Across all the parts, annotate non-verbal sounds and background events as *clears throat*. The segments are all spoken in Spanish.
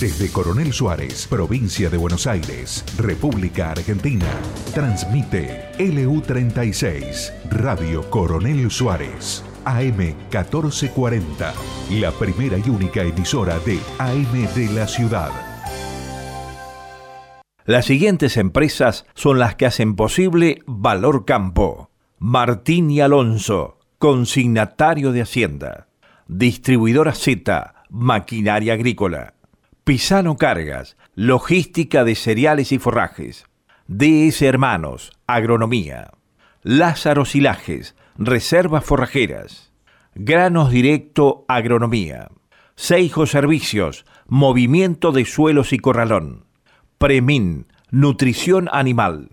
Desde Coronel Suárez, provincia de Buenos Aires, República Argentina, transmite LU36, Radio Coronel Suárez, AM 1440, la primera y única emisora de AM de la ciudad. Las siguientes empresas son las que hacen posible Valor Campo. Martín y Alonso, consignatario de Hacienda. Distribuidora Z, maquinaria agrícola. Pisano Cargas, logística de cereales y forrajes. DS Hermanos, agronomía. Lázaro Silajes, reservas forrajeras. Granos Directo, agronomía. Seijo Servicios, movimiento de suelos y corralón. Premin, nutrición animal.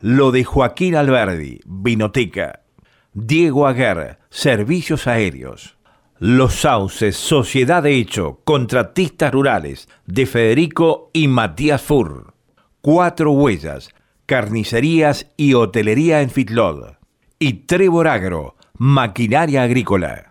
Lo de Joaquín Alberdi, vinoteca. Diego Aguer, servicios aéreos. Los Sauces, Sociedad de Hecho, Contratistas Rurales, de Federico y Matías Fur. Cuatro Huellas, Carnicerías y Hotelería en Fitlod. Y Trevor Agro, Maquinaria Agrícola.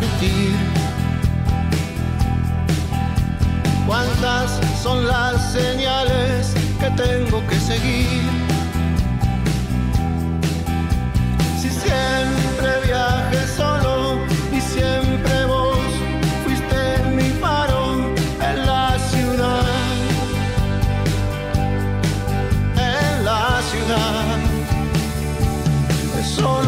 partir? ¿Cuántas son las señales que tengo que seguir? Si siempre viaje solo y siempre vos fuiste mi faro en la ciudad, en la ciudad. Solo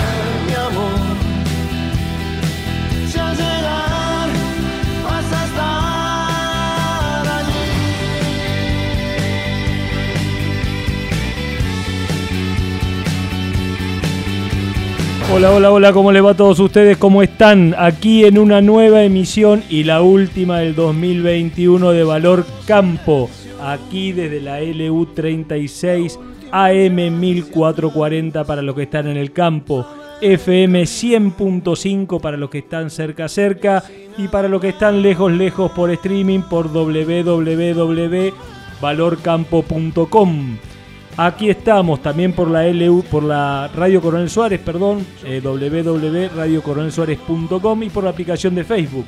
Hola, hola, hola, ¿cómo les va a todos ustedes? ¿Cómo están? Aquí en una nueva emisión y la última del 2021 de Valor Campo aquí desde la LU36 AM 1440 para los que están en el campo, FM 100.5 para los que están cerca cerca y para los que están lejos lejos por streaming por www.valorcampo.com. Aquí estamos también por la LU, por la Radio Coronel Suárez, perdón, eh, www.radiocoronelsuárez.com y por la aplicación de Facebook.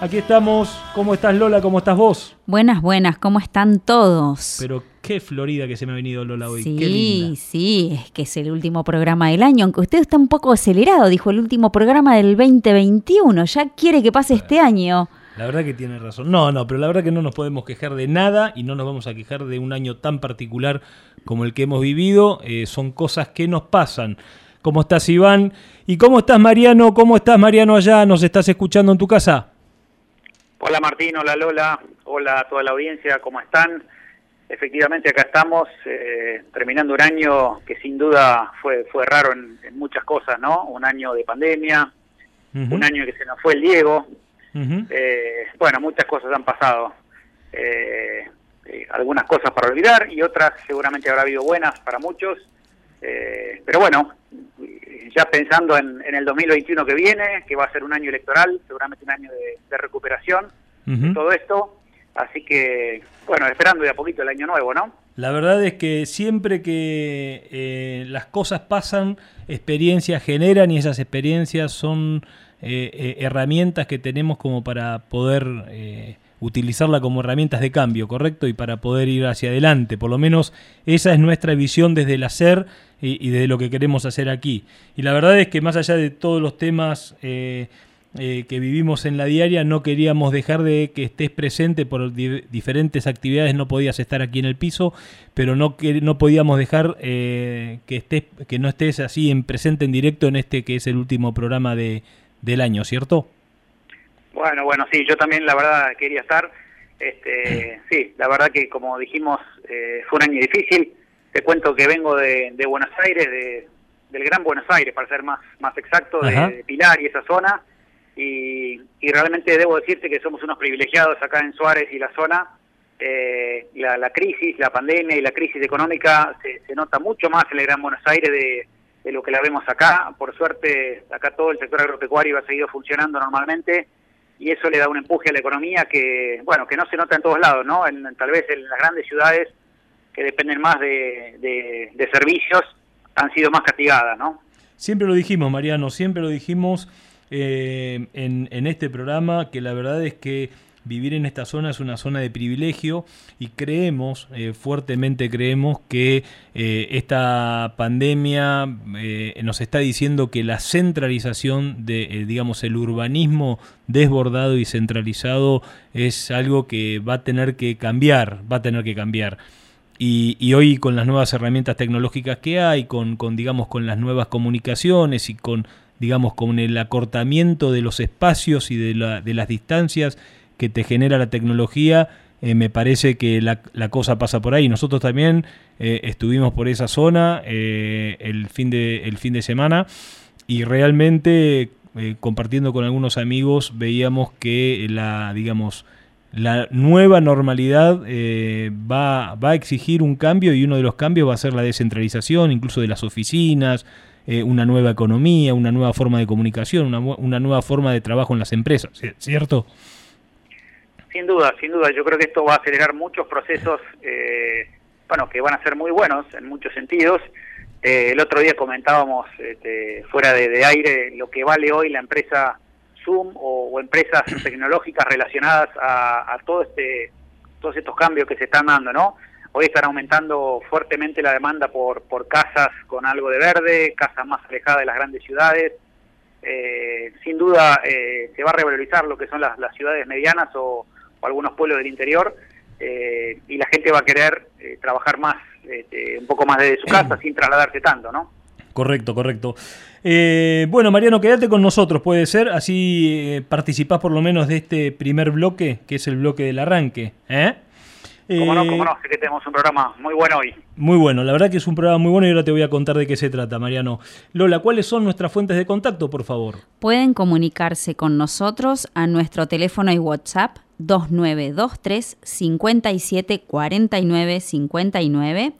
Aquí estamos. ¿Cómo estás Lola? ¿Cómo estás vos? Buenas, buenas. ¿Cómo están todos? Pero qué florida que se me ha venido Lola hoy. Sí, sí, es que es el último programa del año, aunque usted está un poco acelerado, dijo el último programa del 2021. Ya quiere que pase este año. La verdad que tiene razón. No, no, pero la verdad que no nos podemos quejar de nada y no nos vamos a quejar de un año tan particular como el que hemos vivido. Eh, son cosas que nos pasan. ¿Cómo estás, Iván? ¿Y cómo estás, Mariano? ¿Cómo estás, Mariano, allá? ¿Nos estás escuchando en tu casa? Hola Martín, hola Lola, Hola a toda la audiencia, ¿cómo están? Efectivamente, acá estamos eh, terminando un año que sin duda fue, fue raro en, muchas cosas, ¿no? Un año de pandemia, un año que se nos fue el Diego. Eh, bueno, muchas cosas han pasado. Eh, algunas cosas para olvidar y otras seguramente habrá habido buenas para muchos. pero bueno, ya pensando en, el 2021 que viene, que va a ser un año electoral, seguramente un año de, recuperación de todo esto. Así que, bueno, esperando de a poquito el año nuevo, ¿no? La verdad es que siempre que eh, las cosas pasan, experiencias generan y esas experiencias son eh, eh, herramientas que tenemos como para poder utilizarla como herramientas de cambio, ¿correcto? Y para poder ir hacia adelante. Por lo menos esa es nuestra visión desde el hacer y, desde lo que queremos hacer aquí. Y la verdad es que más allá de todos los temas eh, que vivimos en la diaria, no queríamos dejar de que estés presente por diferentes actividades, no podías estar aquí en el piso, pero no, que, no podíamos dejar eh, que, estés, que no estés así en presente en directo en este que es el último programa de, del año, ¿cierto? Bueno, bueno, sí, yo también la verdad quería estar. Este, sí, la verdad que como dijimos, eh, fue un año difícil. Te cuento que vengo de, Buenos Aires, de, del Gran Buenos Aires, para ser más, más exacto, de Pilar y esa zona y, realmente debo decirte que somos unos privilegiados acá en Suárez y la zona. Eh, la, crisis, la pandemia y la crisis económica se, nota mucho más en el Gran Buenos Aires de, lo que la vemos acá. Por suerte, acá todo el sector agropecuario ha seguido funcionando normalmente y eso le da un empuje a la economía que, bueno, que no se nota en todos lados, ¿no? tal vez en las grandes ciudades que dependen más de, de servicios han sido más castigadas, ¿no? Siempre lo dijimos, Mariano, siempre lo dijimos eh, en, este programa, que la verdad es que vivir en esta zona es una zona de privilegio y creemos, eh, fuertemente creemos que eh, esta pandemia nos está diciendo que la centralización de, digamos, el urbanismo desbordado y centralizado es algo que va a tener que cambiar, va a tener que cambiar. Y, hoy con las nuevas herramientas tecnológicas que hay, con, con, digamos con las nuevas comunicaciones y con digamos, con el acortamiento de los espacios y de, las distancias que te genera la tecnología, eh, me parece que la, cosa pasa por ahí. Nosotros también eh, estuvimos por esa zona eh, el, fin de, el fin de semana y realmente compartiendo con algunos amigos veíamos que la, digamos, la nueva normalidad va, va a exigir un cambio y uno de los cambios va a ser la descentralización, incluso de las oficinas, una nueva economía, una nueva forma de comunicación, una, una, nueva forma de trabajo en las empresas, ¿cierto? Sin duda, sin duda. Yo creo que esto va a acelerar muchos procesos, eh, bueno, que van a ser muy buenos en muchos sentidos. Eh, el otro día comentábamos este, fuera de, aire lo que vale hoy la empresa Zoom o, empresas *clears throat* tecnológicas relacionadas a, a, todo este, todos estos cambios que se están dando, ¿no? Hoy están aumentando fuertemente la demanda por, por casas con algo de verde, casas más alejadas de las grandes ciudades. Eh, sin duda eh, se va a revalorizar lo que son las, ciudades medianas o, algunos pueblos del interior eh, y la gente va a querer trabajar más, este, un poco más desde su *clears throat* casa sin trasladarse tanto, ¿no? Correcto, correcto. bueno, Mariano, quédate con nosotros, puede ser, así participás por lo menos de este primer bloque, que es el bloque del arranque. ¿eh? Cómo no, cómo no, sé que tenemos un programa muy bueno hoy. Muy bueno, la verdad que es un programa muy bueno y ahora te voy a contar de qué se trata, Mariano. Lola, ¿cuáles son nuestras fuentes de contacto, por favor? Pueden comunicarse con nosotros a nuestro teléfono y WhatsApp 2923 57 49 59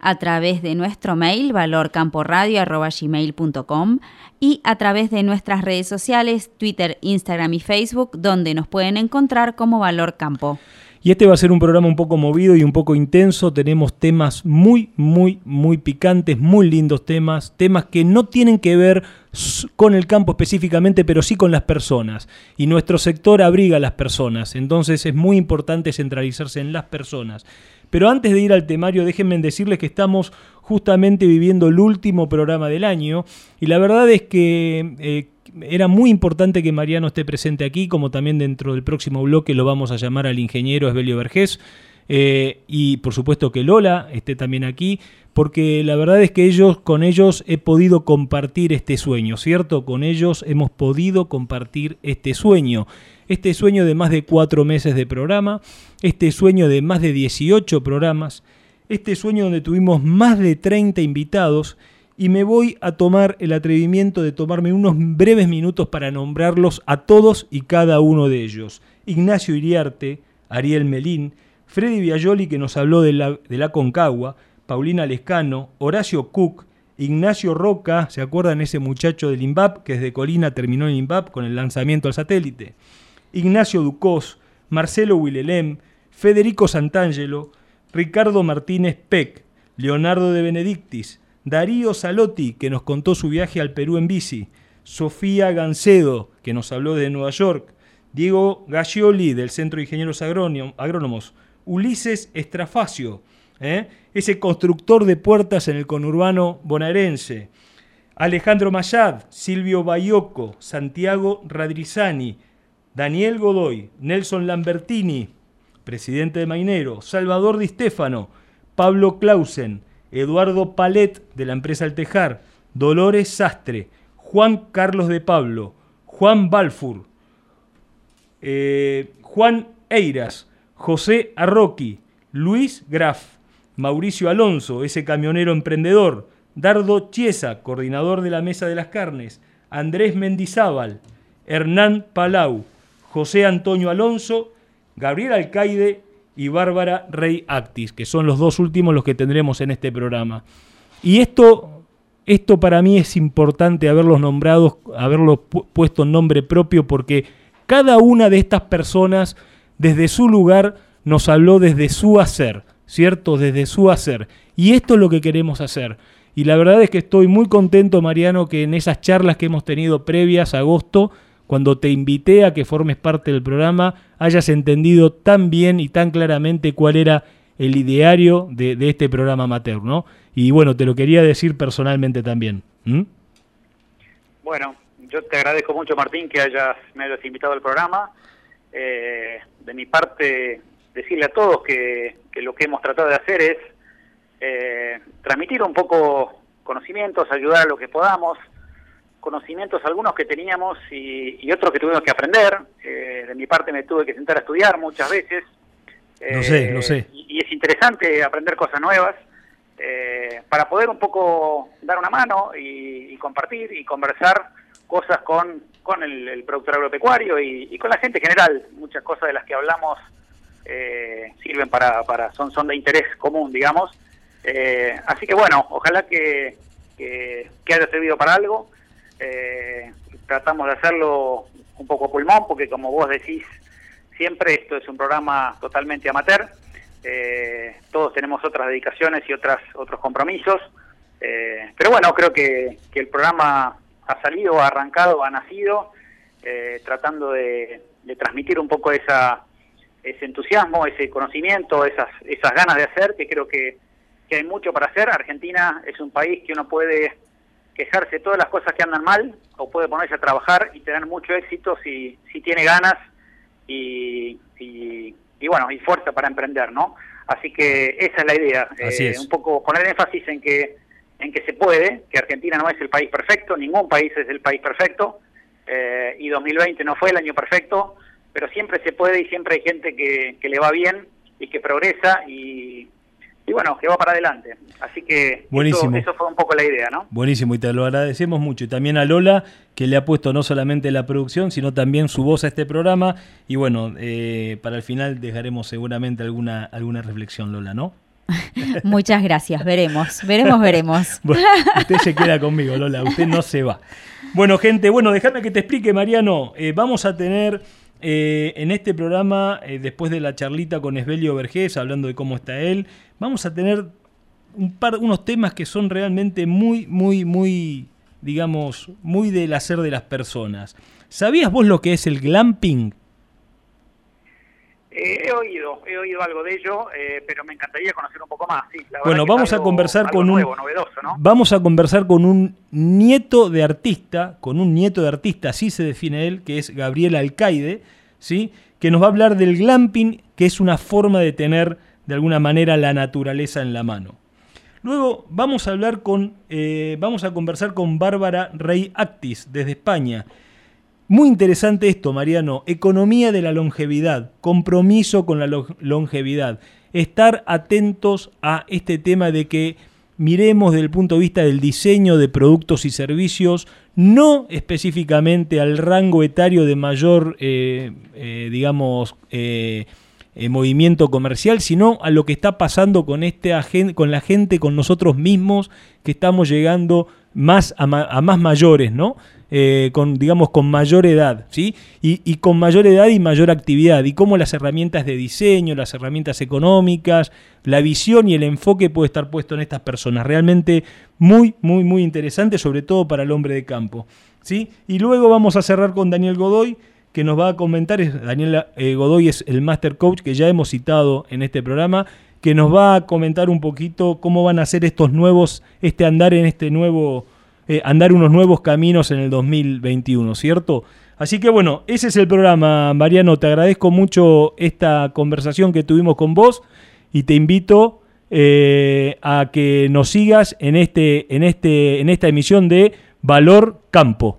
a través de nuestro mail valorcamporadio.gmail.com y a través de nuestras redes sociales, Twitter, Instagram y Facebook, donde nos pueden encontrar como Valor Campo. Y este va a ser un programa un poco movido y un poco intenso. Tenemos temas muy, muy, muy picantes, muy lindos temas. Temas que no tienen que ver con el campo específicamente, pero sí con las personas. Y nuestro sector abriga a las personas. Entonces es muy importante centralizarse en las personas. Pero antes de ir al temario, déjenme decirles que estamos justamente viviendo el último programa del año. Y la verdad es que... Eh, era muy importante que Mariano esté presente aquí, como también dentro del próximo bloque lo vamos a llamar al ingeniero Esbelio Vergés. Eh, y por supuesto que Lola esté también aquí, porque la verdad es que ellos, con ellos he podido compartir este sueño, ¿cierto? Con ellos hemos podido compartir este sueño. este sueño de más de cuatro meses de programa, este sueño de más de 18 programas, este sueño donde tuvimos más de 30 invitados y me voy a tomar el atrevimiento de tomarme unos breves minutos para nombrarlos a todos y cada uno de ellos. Ignacio Iriarte, Ariel Melín, Freddy Viajoli que nos habló de la, de la Concagua, Paulina Lescano, Horacio Cook, Ignacio Roca, ¿se acuerdan ese muchacho del INVAP que desde Colina terminó en INVAP con el lanzamiento al satélite? Ignacio Ducós, Marcelo Willelem, Federico Santangelo, Ricardo Martínez Peck, Leonardo de Benedictis, Darío Salotti, que nos contó su viaje al Perú en bici, Sofía Gancedo, que nos habló de Nueva York, Diego Gascioli, del Centro de Ingenieros Agrónomos, Ulises Estrafacio, ¿eh? ese constructor de puertas en el conurbano bonaerense, Alejandro Mayad, Silvio Bayoco, Santiago Radrizani, Daniel Godoy, Nelson Lambertini, presidente de Mainero, Salvador Di Stefano, Pablo Clausen, Eduardo Palet de la empresa El Tejar, Dolores Sastre, Juan Carlos de Pablo, Juan Balfour, eh, Juan Eiras, José Arroqui, Luis Graf, Mauricio Alonso, ese camionero emprendedor, Dardo Chiesa, coordinador de la Mesa de las Carnes, Andrés Mendizábal, Hernán Palau, José Antonio Alonso, Gabriel Alcaide y Bárbara Rey Actis, que son los dos últimos los que tendremos en este programa. Y esto, esto para mí es importante haberlos nombrados, haberlos puesto en nombre propio, porque cada una de estas personas, desde su lugar, nos habló desde su hacer, ¿cierto? Desde su hacer. Y esto es lo que queremos hacer. Y la verdad es que estoy muy contento, Mariano, que en esas charlas que hemos tenido previas a agosto, cuando te invité a que formes parte del programa, hayas entendido tan bien y tan claramente cuál era el ideario de, este programa amateur, ¿no? Y bueno, te lo quería decir personalmente también. Bueno, yo te agradezco mucho, Martín, que hayas, me hayas invitado al programa. Eh, de mi parte, decirle a todos que, lo que hemos tratado de hacer es eh, transmitir un poco conocimientos, ayudar a lo que podamos, conocimientos algunos que teníamos y, otros que tuvimos que aprender. Eh, de mi parte me tuve que sentar a estudiar muchas veces. no sé, no sé. Y, es interesante aprender cosas nuevas eh, para poder un poco dar una mano y, compartir y conversar cosas con, con el, productor agropecuario y, con la gente en general. Muchas cosas de las que hablamos eh, sirven para, para son, son de interés común, digamos. así que bueno, ojalá que, que, que haya servido para algo. Eh, tratamos de hacerlo un poco pulmón, porque como vos decís, siempre esto es un programa totalmente amateur. Eh, todos tenemos otras dedicaciones y otras otros compromisos. Eh, pero bueno, creo que, el programa ha salido, ha arrancado, ha nacido, eh, tratando de, transmitir un poco esa, ese entusiasmo, ese conocimiento, esas, esas ganas de hacer, que creo que, que hay mucho para hacer. Argentina es un país que uno puede quejarse de todas las cosas que andan mal o puede ponerse a trabajar y tener mucho éxito si, si tiene ganas y, y, bueno, y fuerza para emprender, ¿no? Así que esa es la idea, eh, un poco poner énfasis en que, en que se puede, que Argentina no es el país perfecto, ningún país es el país perfecto, eh, y 2020 no fue el año perfecto, pero siempre se puede y siempre hay gente que, que le va bien y que progresa y, y bueno, que va para adelante. Así que Buenísimo. Eso, fue un poco la idea, ¿no? Buenísimo, y te lo agradecemos mucho. Y también a Lola, que le ha puesto no solamente la producción, sino también su voz a este programa. Y bueno, eh, para el final dejaremos seguramente alguna, alguna reflexión, Lola, ¿no? *laughs* Muchas gracias, veremos, veremos, veremos. *laughs* usted se queda conmigo, Lola, usted no se va. Bueno, gente, bueno, déjame que te explique, Mariano. Eh, vamos a tener eh, en este programa, después de la charlita con Esbelio Vergés, hablando de cómo está él, vamos a tener un par, unos temas que son realmente muy, muy, muy, digamos, muy del hacer de las personas. ¿Sabías vos lo que es el glamping? Eh, he oído, he oído algo de ello, eh, pero me encantaría conocer un poco más. bueno, vamos a conversar con un vamos a conversar con un nieto de artista, con un nieto de artista, así se define él, que es Gabriel Alcaide, sí, que nos va a hablar del glamping, que es una forma de tener de alguna manera la naturaleza en la mano. Luego vamos a hablar con, eh, vamos a conversar con Bárbara Rey Actis desde España. Muy interesante esto, Mariano. Economía de la longevidad, compromiso con la longevidad. Estar atentos a este tema de que miremos desde el punto de vista del diseño de productos y servicios, no específicamente al rango etario de mayor, eh, eh, digamos, eh, movimiento comercial, sino a lo que está pasando con, este con la gente, con nosotros mismos, que estamos llegando más a, a más mayores, ¿no? Eh, con, digamos, con mayor edad, ¿sí? Y, con mayor edad y mayor actividad, y cómo las herramientas de diseño, las herramientas económicas, la visión y el enfoque puede estar puesto en estas personas. Realmente muy, muy, muy interesante, sobre todo para el hombre de campo, ¿sí? Y luego vamos a cerrar con Daniel Godoy, que nos va a comentar, Daniel eh, Godoy es el Master Coach que ya hemos citado en este programa, que nos va a comentar un poquito cómo van a ser estos nuevos, este andar en este nuevo eh, andar unos nuevos caminos en el 2021, ¿cierto? Así que bueno, ese es el programa, Mariano. Te agradezco mucho esta conversación que tuvimos con vos y te invito eh, a que nos sigas en, este, en, este, en esta emisión de Valor Campo.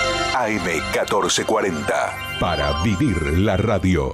AM1440 para vivir la radio.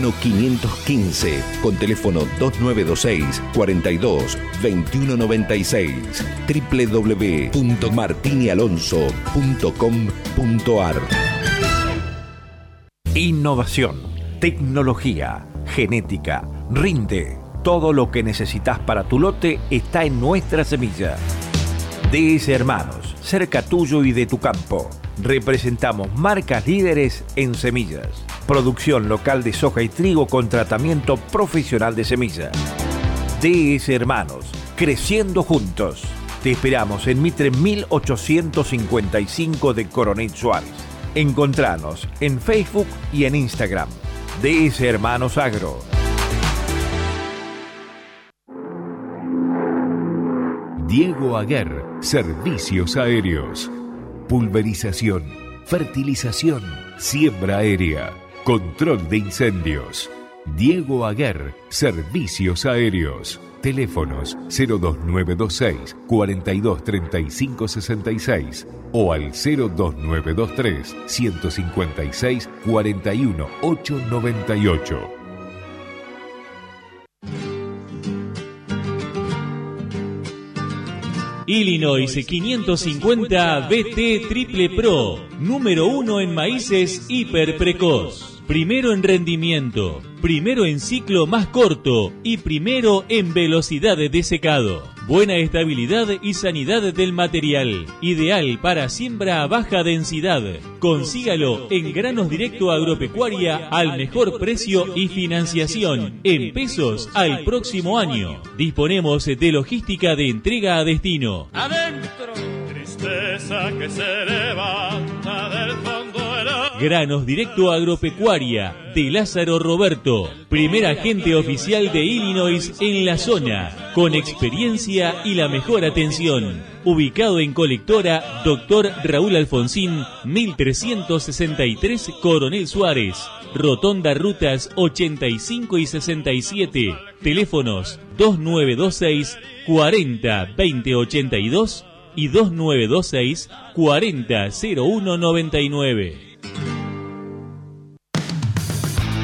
515, con teléfono 2926 42 2196 www.martinialonso.com.ar Innovación, tecnología, genética, rinde. Todo lo que necesitas para tu lote está en nuestra semilla. DS Hermanos, cerca tuyo y de tu campo. Representamos marcas líderes en semillas. Producción local de soja y trigo con tratamiento profesional de semilla. DS Hermanos, creciendo juntos. Te esperamos en Mitre 1855 de Coronel Suárez. Encontranos en Facebook y en Instagram. DS Hermanos Agro. Diego Aguer, Servicios Aéreos. Pulverización, fertilización, siembra aérea, control de incendios. Diego Aguer, Servicios Aéreos. Teléfonos 02926 423566 o al 02923 156 41898. Illinois 550 BT Triple Pro, número uno en maíces hiper precoz. Primero en rendimiento, primero en ciclo más corto y primero en velocidad de secado. buena estabilidad y sanidad del material, ideal para siembra a baja densidad. Consígalo en Granos Directo Agropecuaria al mejor precio y financiación en pesos al próximo año. Disponemos de logística de entrega a destino. Adentro, tristeza que se levanta del. Granos Directo Agropecuaria de Lázaro Roberto, primer agente oficial de Illinois en la zona, con experiencia y la mejor atención. Ubicado en colectora Dr. Raúl Alfonsín, 1363 Coronel Suárez. Rotonda Rutas 85 y 67. Teléfonos 2926 40 2082 y 2926 40 0199.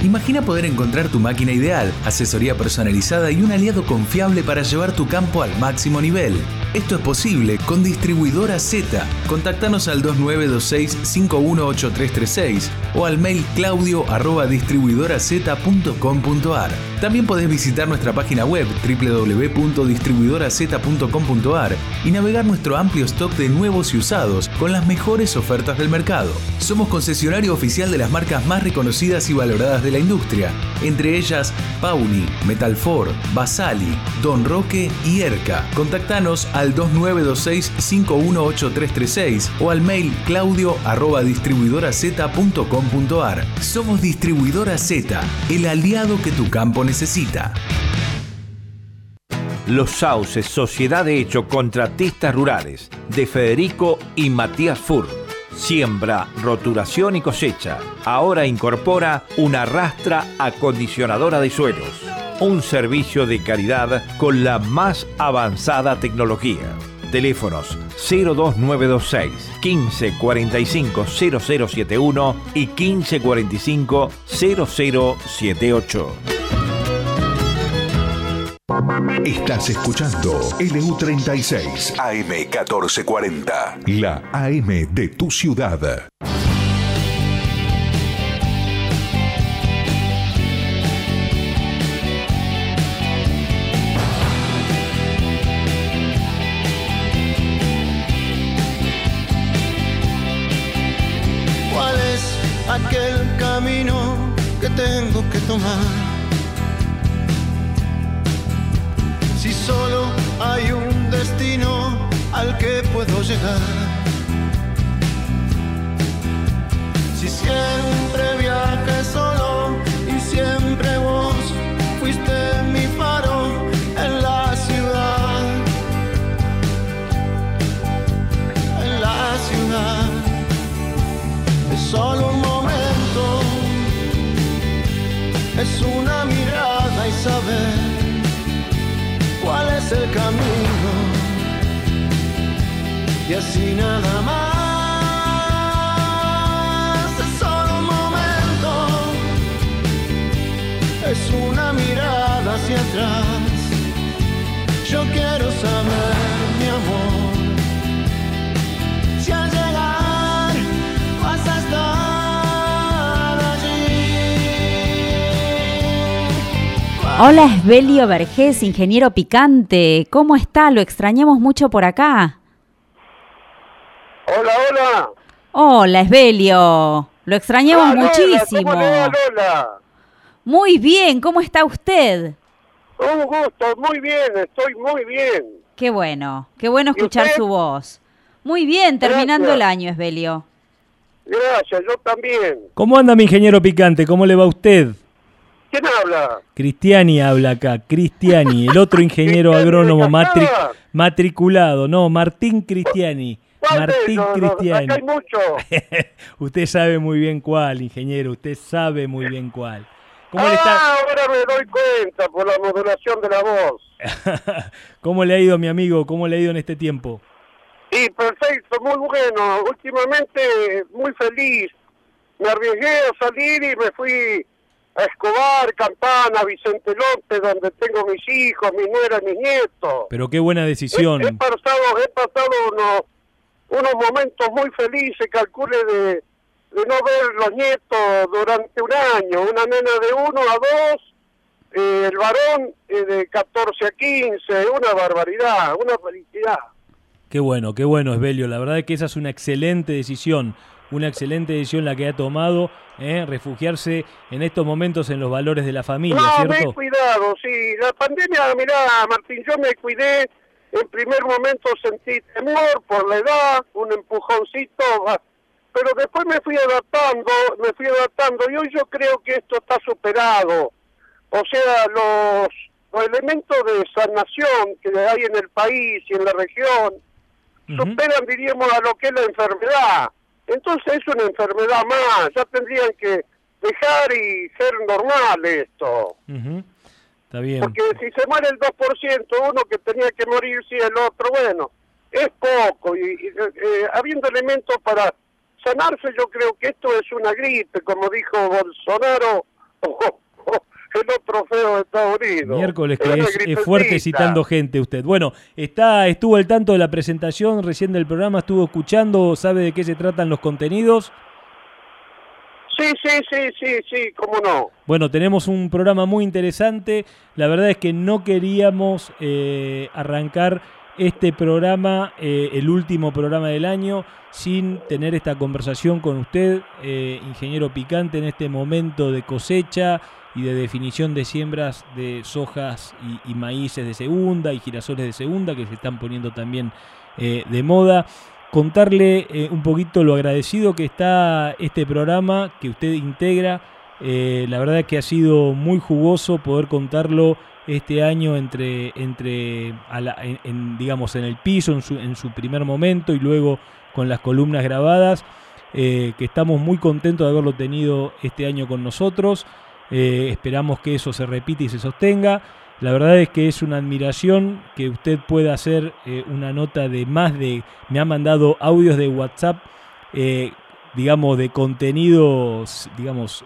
Imagina poder encontrar tu máquina ideal, asesoría personalizada y un aliado confiable para llevar tu campo al máximo nivel. Esto es posible con Distribuidora Z. Contactanos al 2926-518336 o al mail claudio arroba distribuidoraz.com.ar. También podés visitar nuestra página web www.distribuidoraz.com.ar y navegar nuestro amplio stock de nuevos y usados con las mejores ofertas del mercado. Somos concesionario oficial de las marcas más reconocidas y valoradas de la industria, entre ellas Pauli, Metalfor, Basali, Don Roque y Erca. Contactanos al 2926-518336 o al mail claudio arroba distribuidoraz.com.ar. Somos Distribuidora Z, el aliado que tu campo necesita. Los Sauces, Sociedad de Hecho Contratistas Rurales, de Federico y Matías Fur. Siembra, roturación y cosecha. Ahora incorpora una rastra acondicionadora de suelos. Un servicio de calidad con la más avanzada tecnología. Teléfonos 02926 1545 0071 y 1545 0078. Estás escuchando LU36 AM1440, la AM de tu ciudad. Hola Esbelio Vergés, ingeniero picante. ¿Cómo está? Lo extrañamos mucho por acá. Hola, hola. Hola Esbelio. Lo extrañamos muchísimo. ¿Cómo le va, Lola? Muy bien, ¿cómo está usted? Un gusto, muy bien, estoy muy bien. Qué bueno, qué bueno ¿Y escuchar su voz. Muy bien, terminando Gracias. el año, Esbelio. Gracias, yo también. ¿Cómo anda mi ingeniero picante? ¿Cómo le va a usted? ¿Quién habla? Cristiani habla acá, Cristiani, el otro *laughs* ingeniero ¿Cristiani de agrónomo matriculado, no, Martín Cristiani. ¿Cuál de Martín? No, Cristiani. Acá hay mucho. *laughs* usted sabe muy bien cuál, ingeniero, usted sabe muy bien cuál. ¿Cómo le ah, está? ahora me doy cuenta por la modulación de la voz. *laughs* ¿Cómo le ha ido, mi amigo? ¿Cómo le ha ido en este tiempo? Sí, perfecto, muy bueno. Últimamente muy feliz. Me arriesgué a salir y me fui a Escobar, Campana, Vicente López, donde tengo mis hijos, mi nuera, mis nietos. Pero qué buena decisión. He, he pasado, he pasado unos, unos momentos muy felices, calcule de, de no ver los nietos durante un año, una nena de uno a dos eh, el varón eh, de 14 a 15, una barbaridad, una felicidad. Qué bueno, qué bueno, Esbelio. La verdad es que esa es una excelente decisión, una excelente decisión la que ha tomado, ¿eh? refugiarse en estos momentos en los valores de la familia, no, me he ¿cierto? cuidado, sí. La pandemia, mirá, Martín, yo me cuidé. En primer momento sentí temor por la edad, un empujoncito, pero después me fui adaptando, me fui adaptando y hoy yo creo que esto está superado. O sea, los, los elementos de sanación que hay en el país y en la región superan, diríamos, a lo que es la enfermedad. Entonces es una enfermedad más, ya tendrían que dejar y ser normal esto. Ujú. Está bien. Porque si se muere el 2%, uno que tenía que morir, sí, el otro, bueno, es poco. Y, y, eh, habiendo elementos para sanarse, yo creo que esto es una gripe, como dijo Bolsonaro, *laughs* o, otro feo de Estados Unidos. Miércoles que es, es fuerte citando gente usted. Bueno, está estuvo al tanto de la presentación recién del programa, estuvo escuchando, sabe de qué se tratan los contenidos. Sí, sí, sí, sí, sí, cómo no. Bueno, tenemos un programa muy interesante. La verdad es que no queríamos eh, arrancar este programa, eh, el último programa del año, sin tener esta conversación con usted, eh, ingeniero picante, en este momento de cosecha y de definición de siembras de sojas y, maíces de segunda y girasoles de segunda que se están poniendo también eh, de moda contarle eh, un poquito lo agradecido que está este programa que usted integra. Eh, la verdad que ha sido muy jugoso poder contarlo este año entre, entre digamos, en el piso, en su, en su primer momento y luego con las columnas grabadas, que estamos muy contentos de haberlo tenido este año con nosotros. Eh, esperamos que eso se repita y se sostenga. La verdad es que es una admiración que usted pueda hacer eh, una nota de más de... Me ha mandado audios de WhatsApp, eh, digamos, de contenidos, digamos,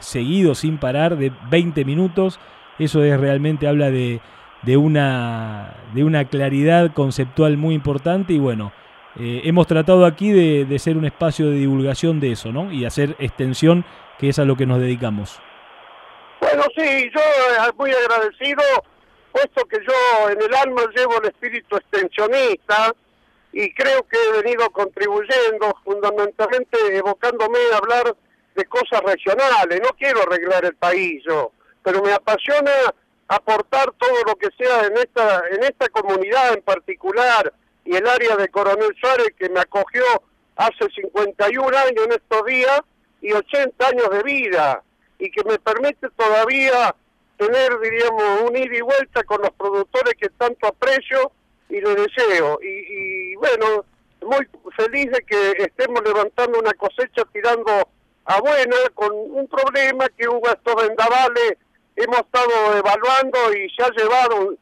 seguidos sin parar, de 20 minutos. Eso es realmente habla de, de una, de una claridad conceptual muy importante y bueno, hemos tratado aquí de, de ser un espacio de divulgación de eso, ¿no? Y hacer extensión, que es a lo que nos dedicamos. Bueno, sí, yo eh, muy agradecido, puesto que yo en el alma llevo el espíritu extensionista y creo que he venido contribuyendo fundamentalmente evocándome a hablar de cosas regionales. No quiero arreglar el país yo, pero me apasiona aportar todo lo que sea en esta, en esta comunidad en particular y el área de Coronel Suárez que me acogió hace 51 años en estos días y 80 años de vida y que me permite todavía tener, diríamos, un ida y vuelta con los productores que tanto aprecio y le deseo. Y, y bueno, muy feliz de que estemos levantando una cosecha tirando a buena con un problema que hubo estos vendavales, hemos estado evaluando y se ha llevado,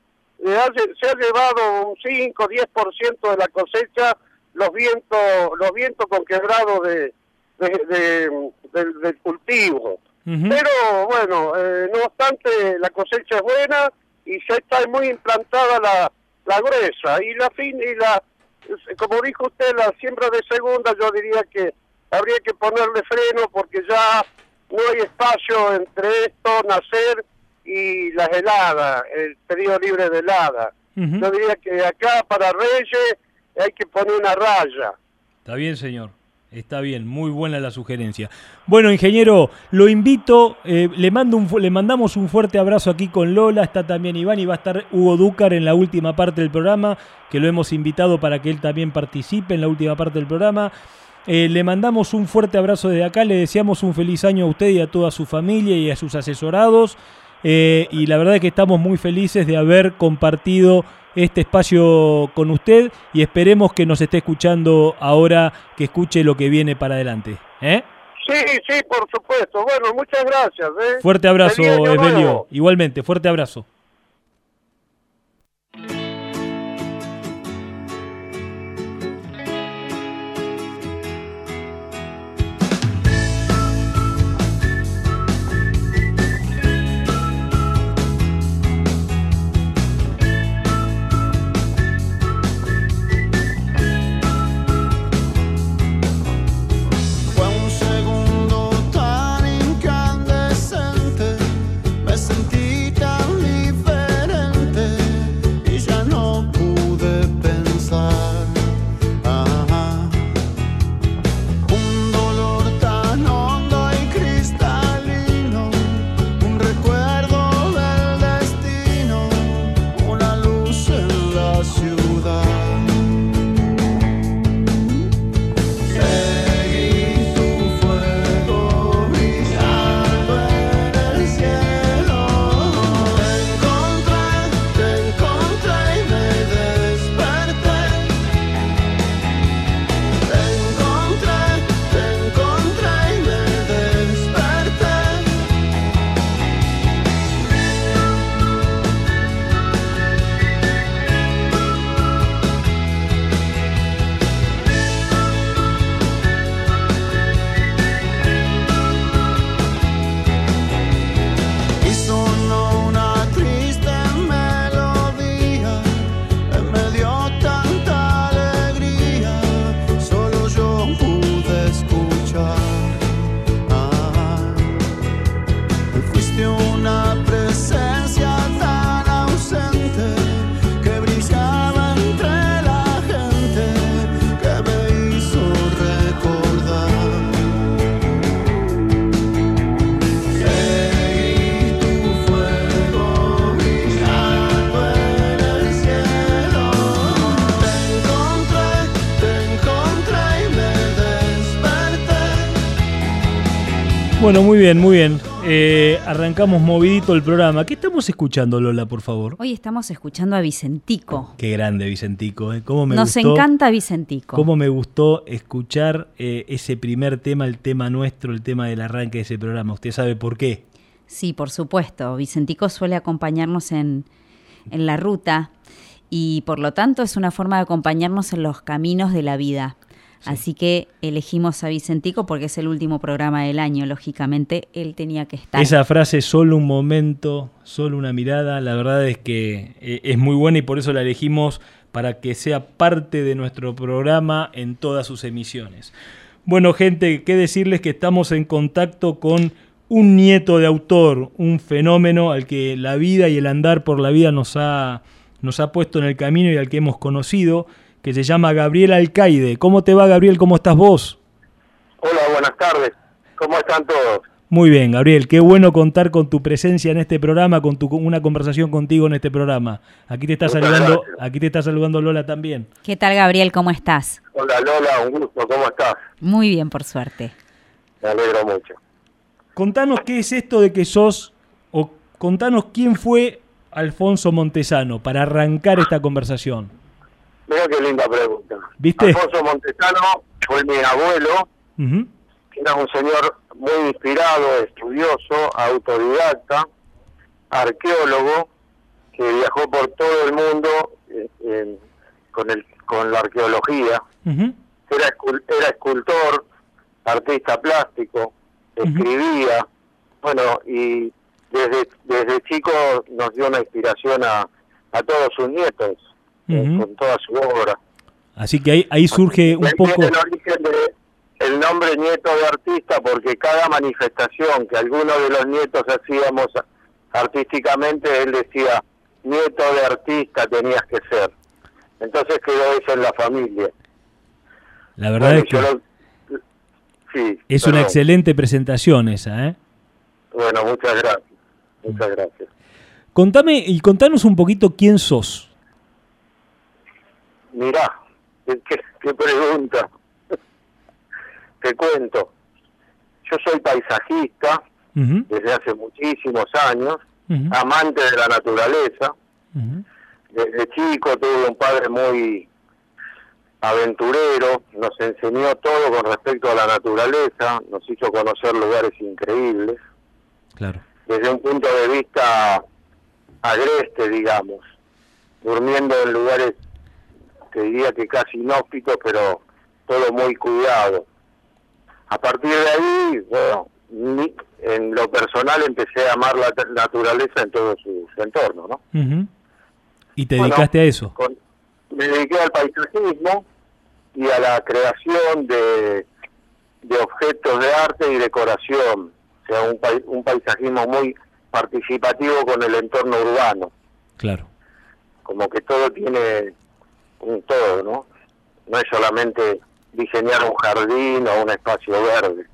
se ha llevado un 5, 10% de la cosecha los vientos, los vientos con quebrado de, de- de- del- del cultivo. Pero bueno, eh, no obstante, la cosecha es buena y ya está muy implantada la, la gruesa. Y la fin y la, como dijo usted, la siembra de segunda, yo diría que habría que ponerle freno porque ya no hay espacio entre esto, nacer y las heladas, el periodo libre de helada. Yo diría que acá para Reyes hay que poner una raya. Está bien, señor. Está bien, muy buena la sugerencia. Bueno, ingeniero, lo invito, eh, le, mando un, le mandamos un fuerte abrazo aquí con Lola, está también Iván y va a estar Hugo Dúcar en la última parte del programa, que lo hemos invitado para que él también participe en la última parte del programa. Eh, le mandamos un fuerte abrazo desde acá, le deseamos un feliz año a usted y a toda su familia y a sus asesorados. Eh, y la verdad es que estamos muy felices de haber compartido este espacio con usted y esperemos que nos esté escuchando ahora, que escuche lo que viene para adelante. ¿eh? Sí, sí, por supuesto. Bueno, muchas gracias. ¿eh? Fuerte abrazo, Evelio. Igualmente, fuerte abrazo. Bueno, muy bien, muy bien. Eh, arrancamos movidito el programa. ¿Qué estamos escuchando, Lola, por favor? Hoy estamos escuchando a Vicentico. Qué grande, Vicentico. ¿eh? ¿Cómo me Nos gustó, encanta Vicentico. Cómo me gustó escuchar eh, ese primer tema, el tema nuestro, el tema del arranque de ese programa. ¿Usted sabe por qué? Sí, por supuesto. Vicentico suele acompañarnos en, en la ruta y por lo tanto es una forma de acompañarnos en los caminos de la vida. Así que elegimos a Vicentico porque es el último programa del año, lógicamente él tenía que estar. Esa frase, solo un momento, solo una mirada, la verdad es que eh, es muy buena y por eso la elegimos para que sea parte de nuestro programa en todas sus emisiones. Bueno, gente, qué decirles que estamos en contacto con un nieto de autor, un fenómeno al que la vida y el andar por la vida nos ha, nos ha puesto en el camino y al que hemos conocido que se llama Gabriel Alcaide. ¿Cómo te va, Gabriel? ¿Cómo estás vos? Hola, buenas tardes. ¿Cómo están todos? Muy bien, Gabriel. Qué bueno contar con tu presencia en este programa, con tu, una conversación contigo en este programa. Aquí te está Muchas saludando, gracias. aquí te está saludando Lola también. ¿Qué tal, Gabriel? ¿Cómo estás? Hola Lola, un gusto. ¿Cómo estás? Muy bien, por suerte. Me alegro mucho. Contanos qué es esto de que sos, o contanos quién fue Alfonso Montesano para arrancar esta conversación. Mira qué linda pregunta. ¿Viste? Alfonso Montesano fue mi abuelo, que era un señor muy inspirado, estudioso, autodidacta, arqueólogo, que viajó por todo el mundo eh, con, el, con la arqueología. Era, era escultor, artista plástico, escribía, bueno, y desde, desde chico nos dio una inspiración a, a todos sus nietos, eh, con toda su obra. Así que ahí, ahí surge un poco... el origen de el nombre nieto de artista, porque cada manifestación que alguno de los nietos hacíamos artísticamente, él decía, nieto de artista tenías que ser. Entonces quedó eso en la familia. La verdad Bueno, es que yo lo- sí, es una excelente presentación esa, ¿eh? Bueno, muchas gracias. Muchas gracias. Contame y contanos un poquito quién sos. Mirá, qué, pregunta. *laughs* Te cuento. Yo soy paisajista desde hace muchísimos años, amante de la naturaleza. Desde chico tuve un padre muy aventurero, nos enseñó todo con respecto a la naturaleza, nos hizo conocer lugares increíbles. Claro. desde un punto de vista agreste, digamos, durmiendo en lugares, te diría que casi inhóspitos, pero todo muy cuidado. A partir de ahí, bueno, en lo personal empecé a amar la naturaleza en todo su, su entorno, ¿no? Y te Bueno, dedicaste a eso. con- me dediqué al paisajismo y a la creación de, de objetos de arte y decoración, o sea, un, un paisajismo muy participativo con el entorno urbano, Claro. como que todo tiene un todo, ¿no? No es solamente diseñar un jardín o un espacio verde.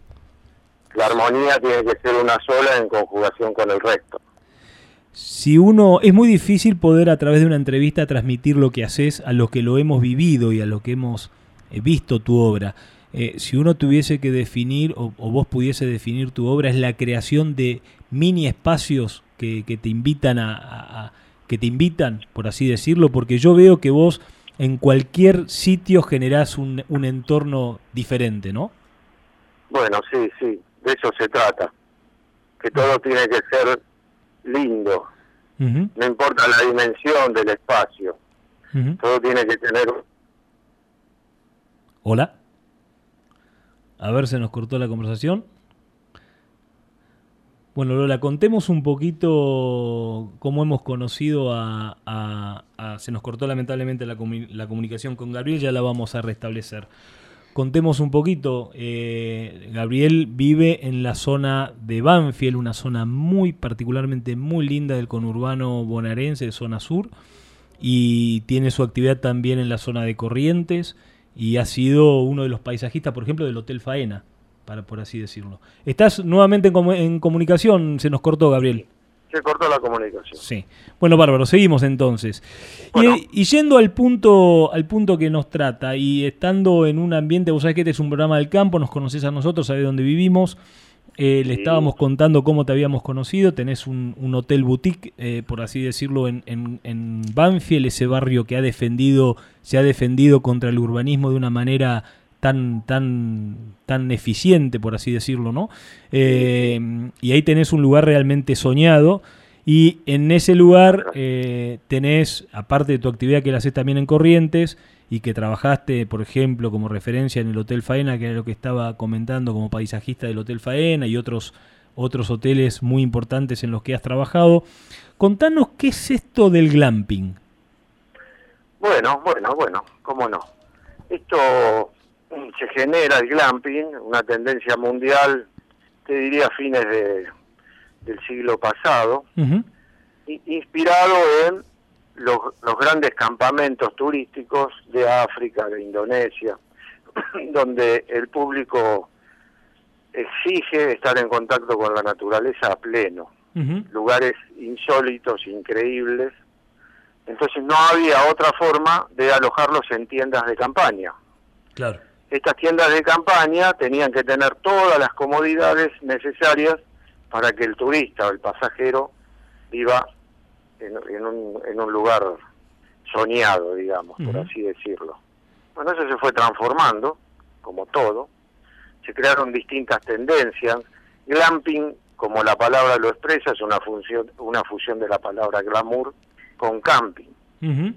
La armonía tiene que ser una sola en conjugación con el resto. Si uno es muy difícil poder a través de una entrevista transmitir lo que haces a los que lo hemos vivido y a lo que hemos eh, visto tu obra. Eh, si uno tuviese que definir o, vos pudiese definir tu obra es la creación de mini espacios que, te invitan a- a- que te invitan por así decirlo porque yo veo que vos en cualquier sitio generás un, un entorno diferente, ¿no? Bueno, sí, sí, de eso se trata. Que todo tiene que ser lindo, no importa la dimensión del espacio, todo tiene que tener... Hola. A ver, se nos cortó la conversación. Bueno, Lola, contemos un poquito cómo hemos conocido a... se nos cortó lamentablemente la comunicación con Gabriel, ya la vamos a restablecer. Contemos un poquito. eh, Gabriel vive en la zona de Banfield, una zona muy particularmente muy linda del conurbano bonaerense, de zona sur, y tiene su actividad también en la zona de Corrientes y ha sido uno de los paisajistas, por ejemplo, del Hotel Faena, para por así decirlo. ¿Estás nuevamente en, comu- en comunicación? Se nos cortó, Gabriel. Se cortó la comunicación. Sí. Bueno, bárbaro, seguimos entonces. Y- Y, yendo al punto, al punto que nos trata, y estando en un ambiente, vos sabés que este es un programa del campo, nos conocés a nosotros, sabés dónde vivimos. Eh, le estábamos contando cómo te habíamos conocido. Tenés un, un hotel boutique, eh, por así decirlo, en, en, en, Banfield, ese barrio que ha defendido, se ha defendido contra el urbanismo de una manera tan, tan, tan eficiente, por así decirlo, ¿no? Eh, y ahí tenés un lugar realmente soñado. Y en ese lugar eh, tenés, aparte de tu actividad que la haces también en Corrientes, y que trabajaste, por ejemplo, como referencia en el Hotel Faena, que era lo que estaba comentando como paisajista del Hotel Faena y otros, otros hoteles muy importantes en los que has trabajado. Contanos qué es esto del glamping. Bueno, bueno, bueno, cómo no. Esto se genera el glamping, una tendencia mundial, te diría fines de, del siglo pasado, uh -huh. inspirado en los, los, grandes campamentos turísticos de África, de Indonesia, *clears throat* donde el público exige estar en contacto con la naturaleza a pleno, uh -huh. lugares insólitos, increíbles. Entonces no había otra forma de alojarlos en tiendas de campaña. Claro. Estas tiendas de campaña tenían que tener todas las comodidades necesarias para que el turista o el pasajero viva en, en, un, en un, lugar soñado, digamos, uh -huh. por así decirlo. Bueno, eso se fue transformando, como todo. Se crearon distintas tendencias. Glamping, como la palabra lo expresa, es una, función, una fusión de la palabra glamour con camping. Uh -huh.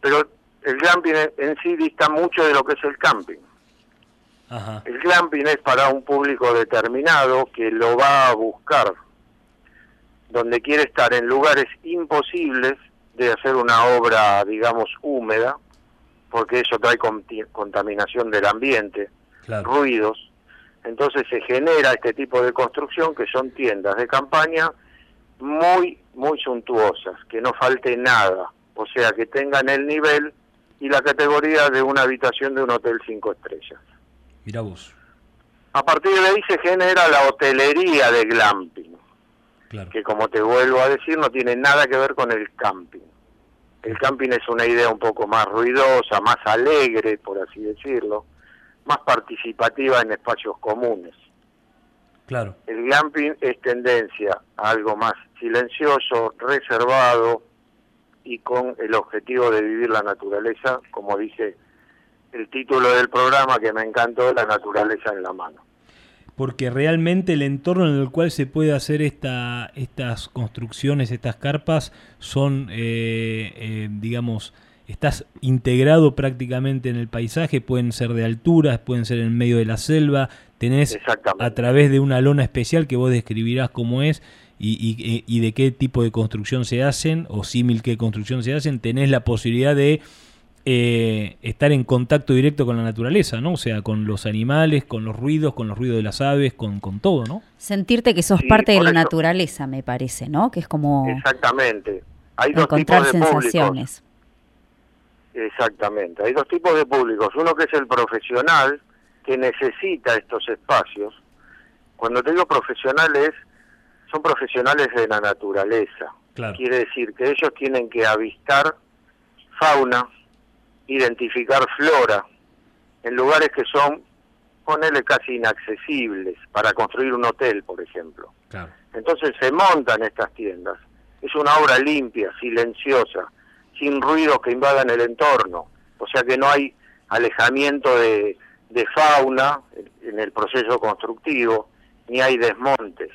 Pero el glamping en sí dista mucho de lo que es el camping. Ajá. El glamping es para un público determinado que lo va a buscar donde quiere estar en lugares imposibles de hacer una obra, digamos, húmeda, porque eso trae contaminación del ambiente, claro. ruidos. Entonces se genera este tipo de construcción que son tiendas de campaña muy, muy suntuosas, que no falte nada, o sea, que tengan el nivel y la categoría de una habitación de un hotel cinco estrellas. Mira vos. A partir de ahí se genera la hotelería de glamping Claro. que como te vuelvo a decir no tiene nada que ver con el camping. El camping es una idea un poco más ruidosa, más alegre, por así decirlo, más participativa en espacios comunes. Claro. El glamping es tendencia a algo más silencioso, reservado y con el objetivo de vivir la naturaleza, como dice el título del programa que me encantó, La naturaleza en la mano. Porque realmente el entorno en el cual se puede hacer esta, estas construcciones, estas carpas, son, eh, eh, digamos, estás integrado prácticamente en el paisaje, pueden ser de alturas, pueden ser en medio de la selva, tenés a través de una lona especial que vos describirás cómo es y, y, y de qué tipo de construcción se hacen, o símil qué construcción se hacen, tenés la posibilidad de eh, estar en contacto directo con la naturaleza, ¿no? O sea, con los animales, con los ruidos, con los ruidos de las aves, con, con todo, ¿no? Sentirte que sos Sí, parte de la eso. naturaleza, me parece, ¿no? Que es como Exactamente. Hay dos encontrar tipos de públicos. sensaciones. Exactamente. Hay dos tipos de públicos. Uno que es el profesional, que necesita estos espacios. Cuando te digo profesionales, son profesionales de la naturaleza. Claro. Quiere decir que ellos tienen que avistar fauna, identificar flora, en lugares que son, ponele casi inaccesibles, para construir un hotel, por ejemplo. Claro. Entonces se montan estas tiendas. Es una obra limpia, silenciosa, sin ruidos que invadan el entorno. O sea que no hay alejamiento de, de fauna en el proceso constructivo, ni hay desmontes.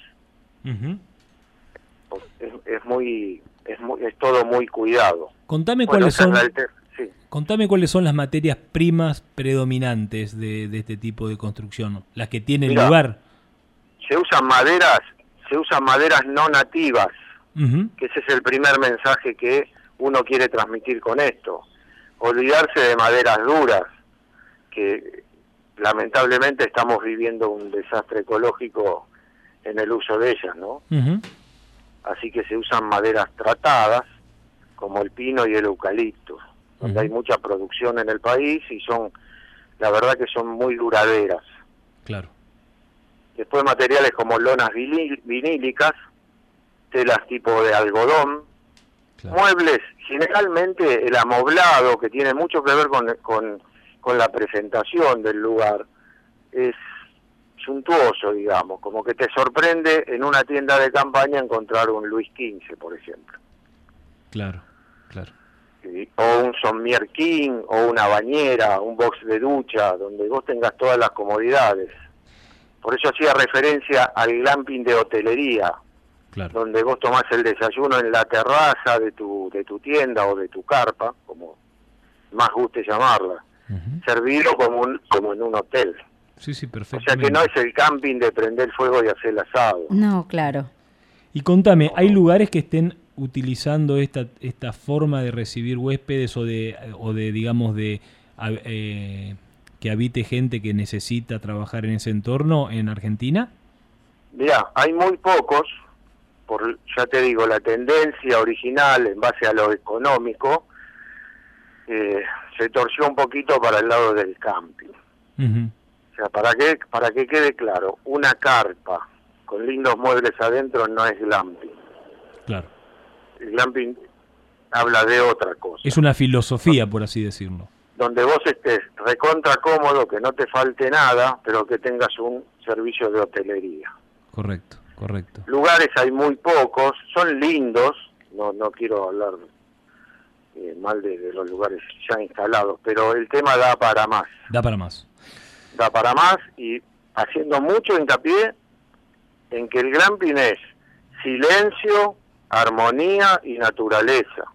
Es, es muy, es muy, es todo muy cuidado. Contame Bueno, cuáles son, sí. contame cuáles son las materias primas predominantes de, de este tipo de construcción, las que tienen Mirá. lugar. Se usan maderas, se usan maderas no nativas, que ese es el primer mensaje que uno quiere transmitir con esto. Olvidarse de maderas duras, que lamentablemente estamos viviendo un desastre ecológico en el uso de ellas, ¿no? Así que se usan maderas tratadas, como el pino y el eucalipto, donde hay mucha producción en el país y son, la verdad que son muy duraderas. Claro. Después materiales como lonas vinílicas, telas tipo de algodón, Claro. muebles, generalmente el amoblado, que tiene mucho que ver con, con, con la presentación del lugar, es suntuoso, digamos, como que te sorprende en una tienda de campaña encontrar un Luis XV, por ejemplo. Claro, claro. O un Sommier King, o una bañera, un box de ducha, donde vos tengas todas las comodidades. Por eso hacía referencia al glamping de hotelería, donde vos tomás el desayuno en la terraza de tu, de tu tienda o de tu carpa, como más guste llamarla, servido como, un, como en un hotel. Sí, sí, perfecto. O sea que no es el camping de prender fuego y hacer el asado. No, claro. Y contame, ¿hay lugares que estén utilizando esta, esta forma de recibir huéspedes o de, o de digamos, de eh, que habite gente que necesita trabajar en ese entorno en Argentina? Mira, hay muy pocos, por ya te digo, la tendencia original en base a lo económico eh, se torció un poquito para el lado del camping. O sea, para que, para que quede claro, una carpa con lindos muebles adentro no es glamping. Claro. El glamping habla de otra cosa. Es una filosofía, por así decirlo. Donde vos estés recontra cómodo, que no te falte nada, pero que tengas un servicio de hotelería. Correcto. Correcto. Lugares hay muy pocos, son lindos, no, no quiero hablar eh, mal de, los lugares ya instalados, pero el tema da para más. Da para más. Da para más y haciendo mucho hincapié en que el glamping es silencio, armonía y naturaleza.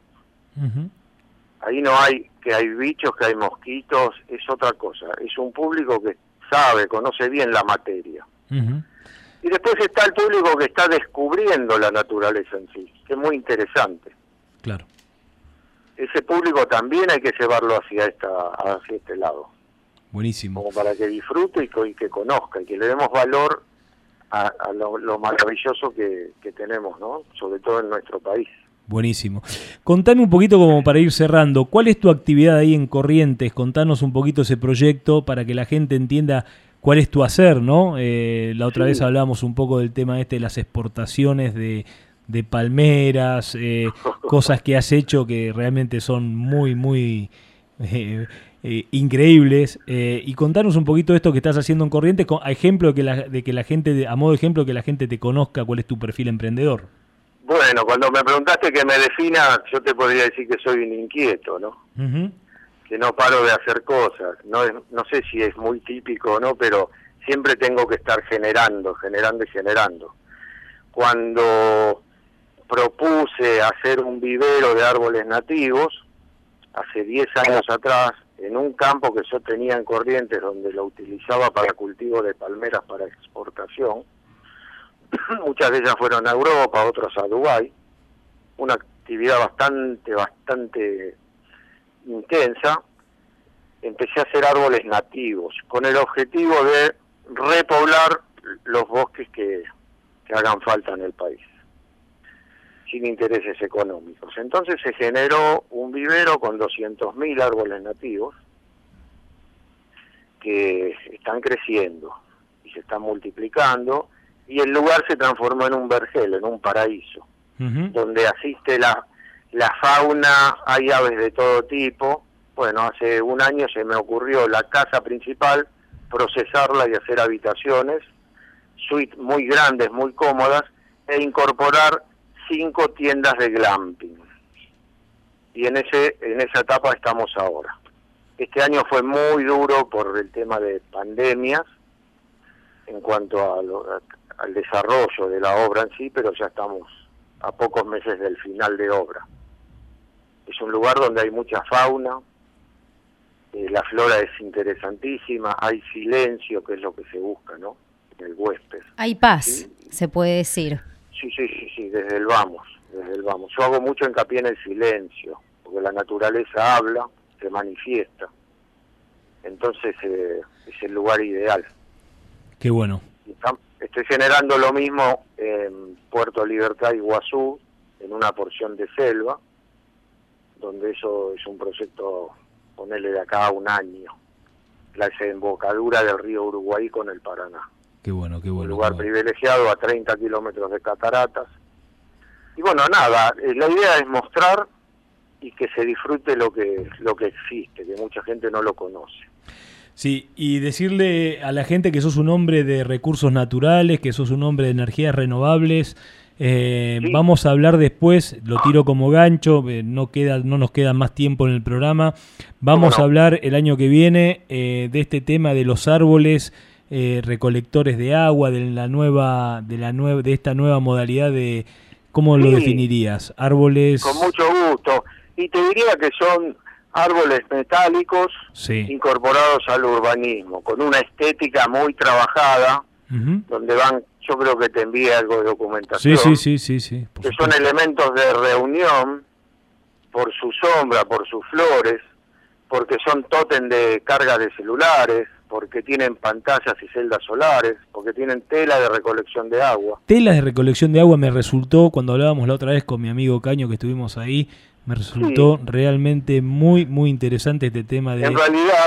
Ahí no hay que hay bichos, que hay mosquitos, es otra cosa. Es un público que sabe, conoce bien la materia. Y después está el público que está descubriendo la naturaleza en sí, que es muy interesante. Claro. Ese público también hay que llevarlo hacia esta hacia este lado. Buenísimo. Como para que disfrute y, que conozca y que le demos valor a, lo, maravilloso que, que tenemos, ¿no? Sobre todo en nuestro país. Buenísimo. Contame un poquito como para ir cerrando, ¿cuál es tu actividad ahí en Corrientes? Contanos un poquito ese proyecto para que la gente entienda cuál es tu hacer, ¿no? Eh, la otra vez hablábamos un poco del tema este de las exportaciones de, palmeras, eh, *laughs* cosas que has hecho que realmente son muy, muy eh, increíbles. y contarnos un poquito de esto que estás haciendo en Corrientes, a ejemplo de que la, de que la gente, a modo de ejemplo, que la gente te conozca cuál es tu perfil emprendedor. Bueno, cuando me preguntaste que me defina, yo te podría decir que soy un inquieto, ¿no? que no paro de hacer cosas. No, no sé si es muy típico o no, pero siempre tengo que estar generando, generando y generando. Cuando propuse hacer un vivero de árboles nativos, hace 10 años atrás, en un campo que yo tenía en Corrientes, donde lo utilizaba para cultivo de palmeras para exportación, *clears throat* muchas de ellas fueron a Europa, otras a Dubái, una actividad bastante, bastante intensa, empecé a hacer árboles nativos, con el objetivo de repoblar los bosques que, hagan falta en el país, sin intereses económicos. Entonces se generó un vivero con 200.000 árboles nativos que están creciendo y se están multiplicando y el lugar se transformó en un vergel, en un paraíso, donde asiste la la fauna, hay aves de todo tipo. Bueno, hace un año se me ocurrió la casa principal, procesarla y hacer habitaciones, suites muy grandes, muy cómodas, e incorporar cinco tiendas de glamping. Y en, ese, en esa etapa estamos ahora. Este año fue muy duro por el tema de pandemias en cuanto al desarrollo de la obra en sí, pero ya estamos a pocos meses del final de obra. Es un lugar donde hay mucha fauna, eh, la flora es interesantísima, hay silencio, que es lo que se busca, ¿no? En el huésped. Hay paz, se puede decir. Sí, sí, sí, sí, desde el vamos, desde el vamos. Yo hago mucho hincapié en el silencio, porque la naturaleza habla, se manifiesta. Entonces eh, es el lugar ideal. Qué bueno. Estoy generando lo mismo en Puerto Libertad, Iguazú, en una porción de selva, donde eso es un proyecto, ponerle de acá a un año, la desembocadura del río Uruguay con el Paraná. Qué bueno, qué bueno. Un lugar privilegiado a 30 kilómetros de cataratas. Y bueno, nada, eh, la idea es mostrar y que se disfrute lo que, lo que existe, que mucha gente no lo conoce. Sí, y decirle a la gente que sos un hombre de recursos naturales, que sos un hombre de energías renovables. Eh, vamos a hablar después, lo tiro como gancho, eh, no, queda, no nos queda más tiempo en el programa. Vamos a hablar el año que viene eh, de este tema de los árboles recolectores de agua, de la nueva, de la nueva, de esta nueva modalidad de, ¿cómo lo definirías? Árboles. Con mucho gusto. Y te diría que son árboles metálicos incorporados al urbanismo, con una estética muy trabajada, donde van, yo creo que te envía algo de documentación, sí, sí, sí, sí, que son elementos de reunión por su sombra, por sus flores, porque son tótem de carga de celulares, porque tienen pantallas y celdas solares, porque tienen tela de recolección de agua. Tela de recolección de agua me resultó cuando hablábamos la otra vez con mi amigo Caño que estuvimos ahí, me resultó realmente muy, muy interesante este tema de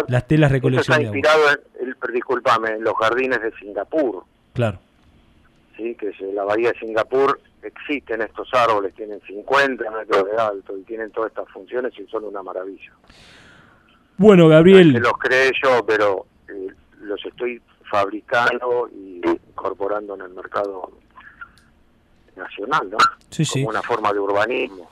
las telas recolección está inspirado En, disculpame, en los jardines de Singapur. Claro. Sí, que en la bahía de Singapur existen estos árboles, tienen 50 metros de alto y tienen todas estas funciones y son una maravilla. Bueno, Gabriel. los creé yo, pero eh, los estoy fabricando y incorporando en el mercado nacional, ¿no? Sí, Como una forma de urbanismo.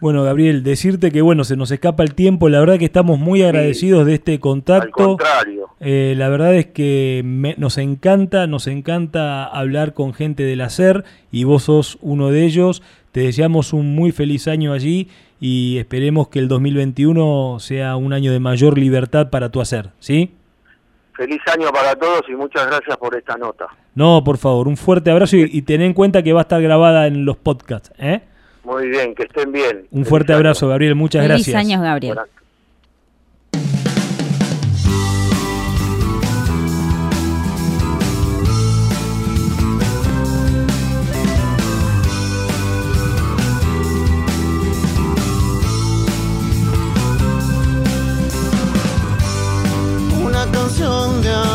Bueno, Gabriel, decirte que bueno, se nos escapa el tiempo, la verdad que estamos muy agradecidos de este contacto. Al contrario. Eh, la verdad es que nos encanta, nos encanta hablar con gente del hacer y vos sos uno de ellos. Te deseamos un muy feliz año allí y esperemos que el 2021 sea un año de mayor libertad para tu hacer, ¿sí? Feliz año para todos y muchas gracias por esta nota. No, por favor, un fuerte abrazo y, y ten en cuenta que va a estar grabada en los podcasts, ¿eh? Muy bien, que estén bien. Un fuerte abrazo, Gabriel. Muchas Feliz gracias. años, Gabriel. Una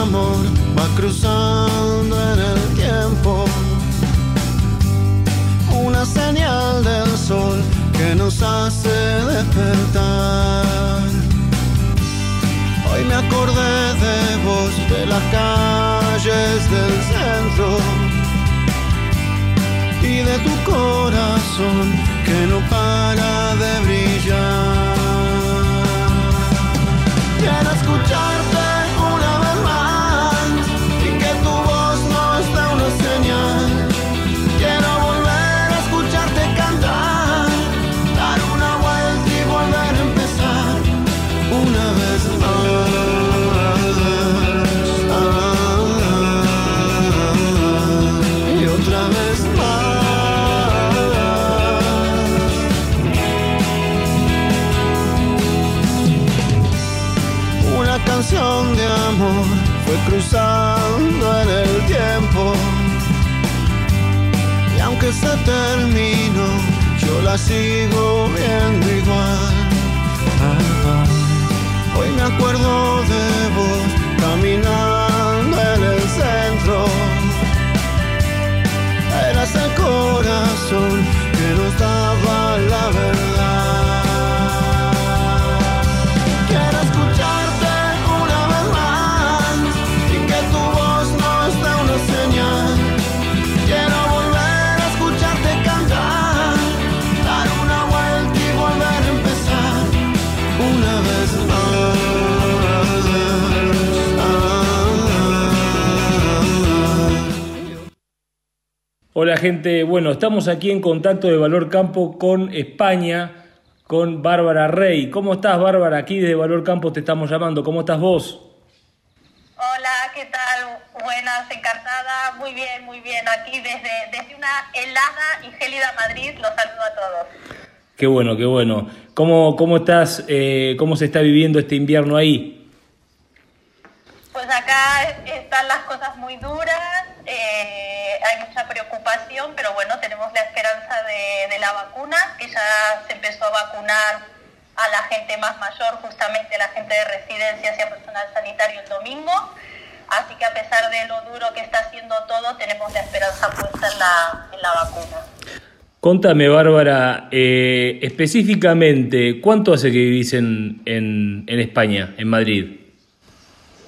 va cruzando en el tiempo una señal del sol que nos hace despertar. Hoy me acordé de vos, de las calles del centro y de tu corazón que no para de brillar. Cruzando en el tiempo. Y aunque se terminó, yo la sigo viendo igual. Hoy me acuerdo Hola gente, bueno, estamos aquí en contacto de Valor Campo con España, con Bárbara Rey. ¿Cómo estás Bárbara? Aquí desde Valor Campo te estamos llamando. ¿Cómo estás vos? Hola, ¿qué tal? Buenas, encantada. Muy bien, muy bien. Aquí desde, desde una helada y gélida Madrid los saludo a todos. Qué bueno, qué bueno. ¿Cómo, cómo estás? eh, ¿Cómo se está viviendo este invierno ahí? Pues acá están las cosas muy duras, eh, hay mucha preocupación, pero bueno, tenemos la esperanza de, de la vacuna, que ya se empezó a vacunar a la gente más mayor, justamente la gente de residencias y a personal sanitario el domingo. Así que a pesar de lo duro que está haciendo todo, tenemos la esperanza puesta en la, en la vacuna. Contame, Bárbara, eh, específicamente, ¿cuánto hace que vivís en, en, en España, en Madrid?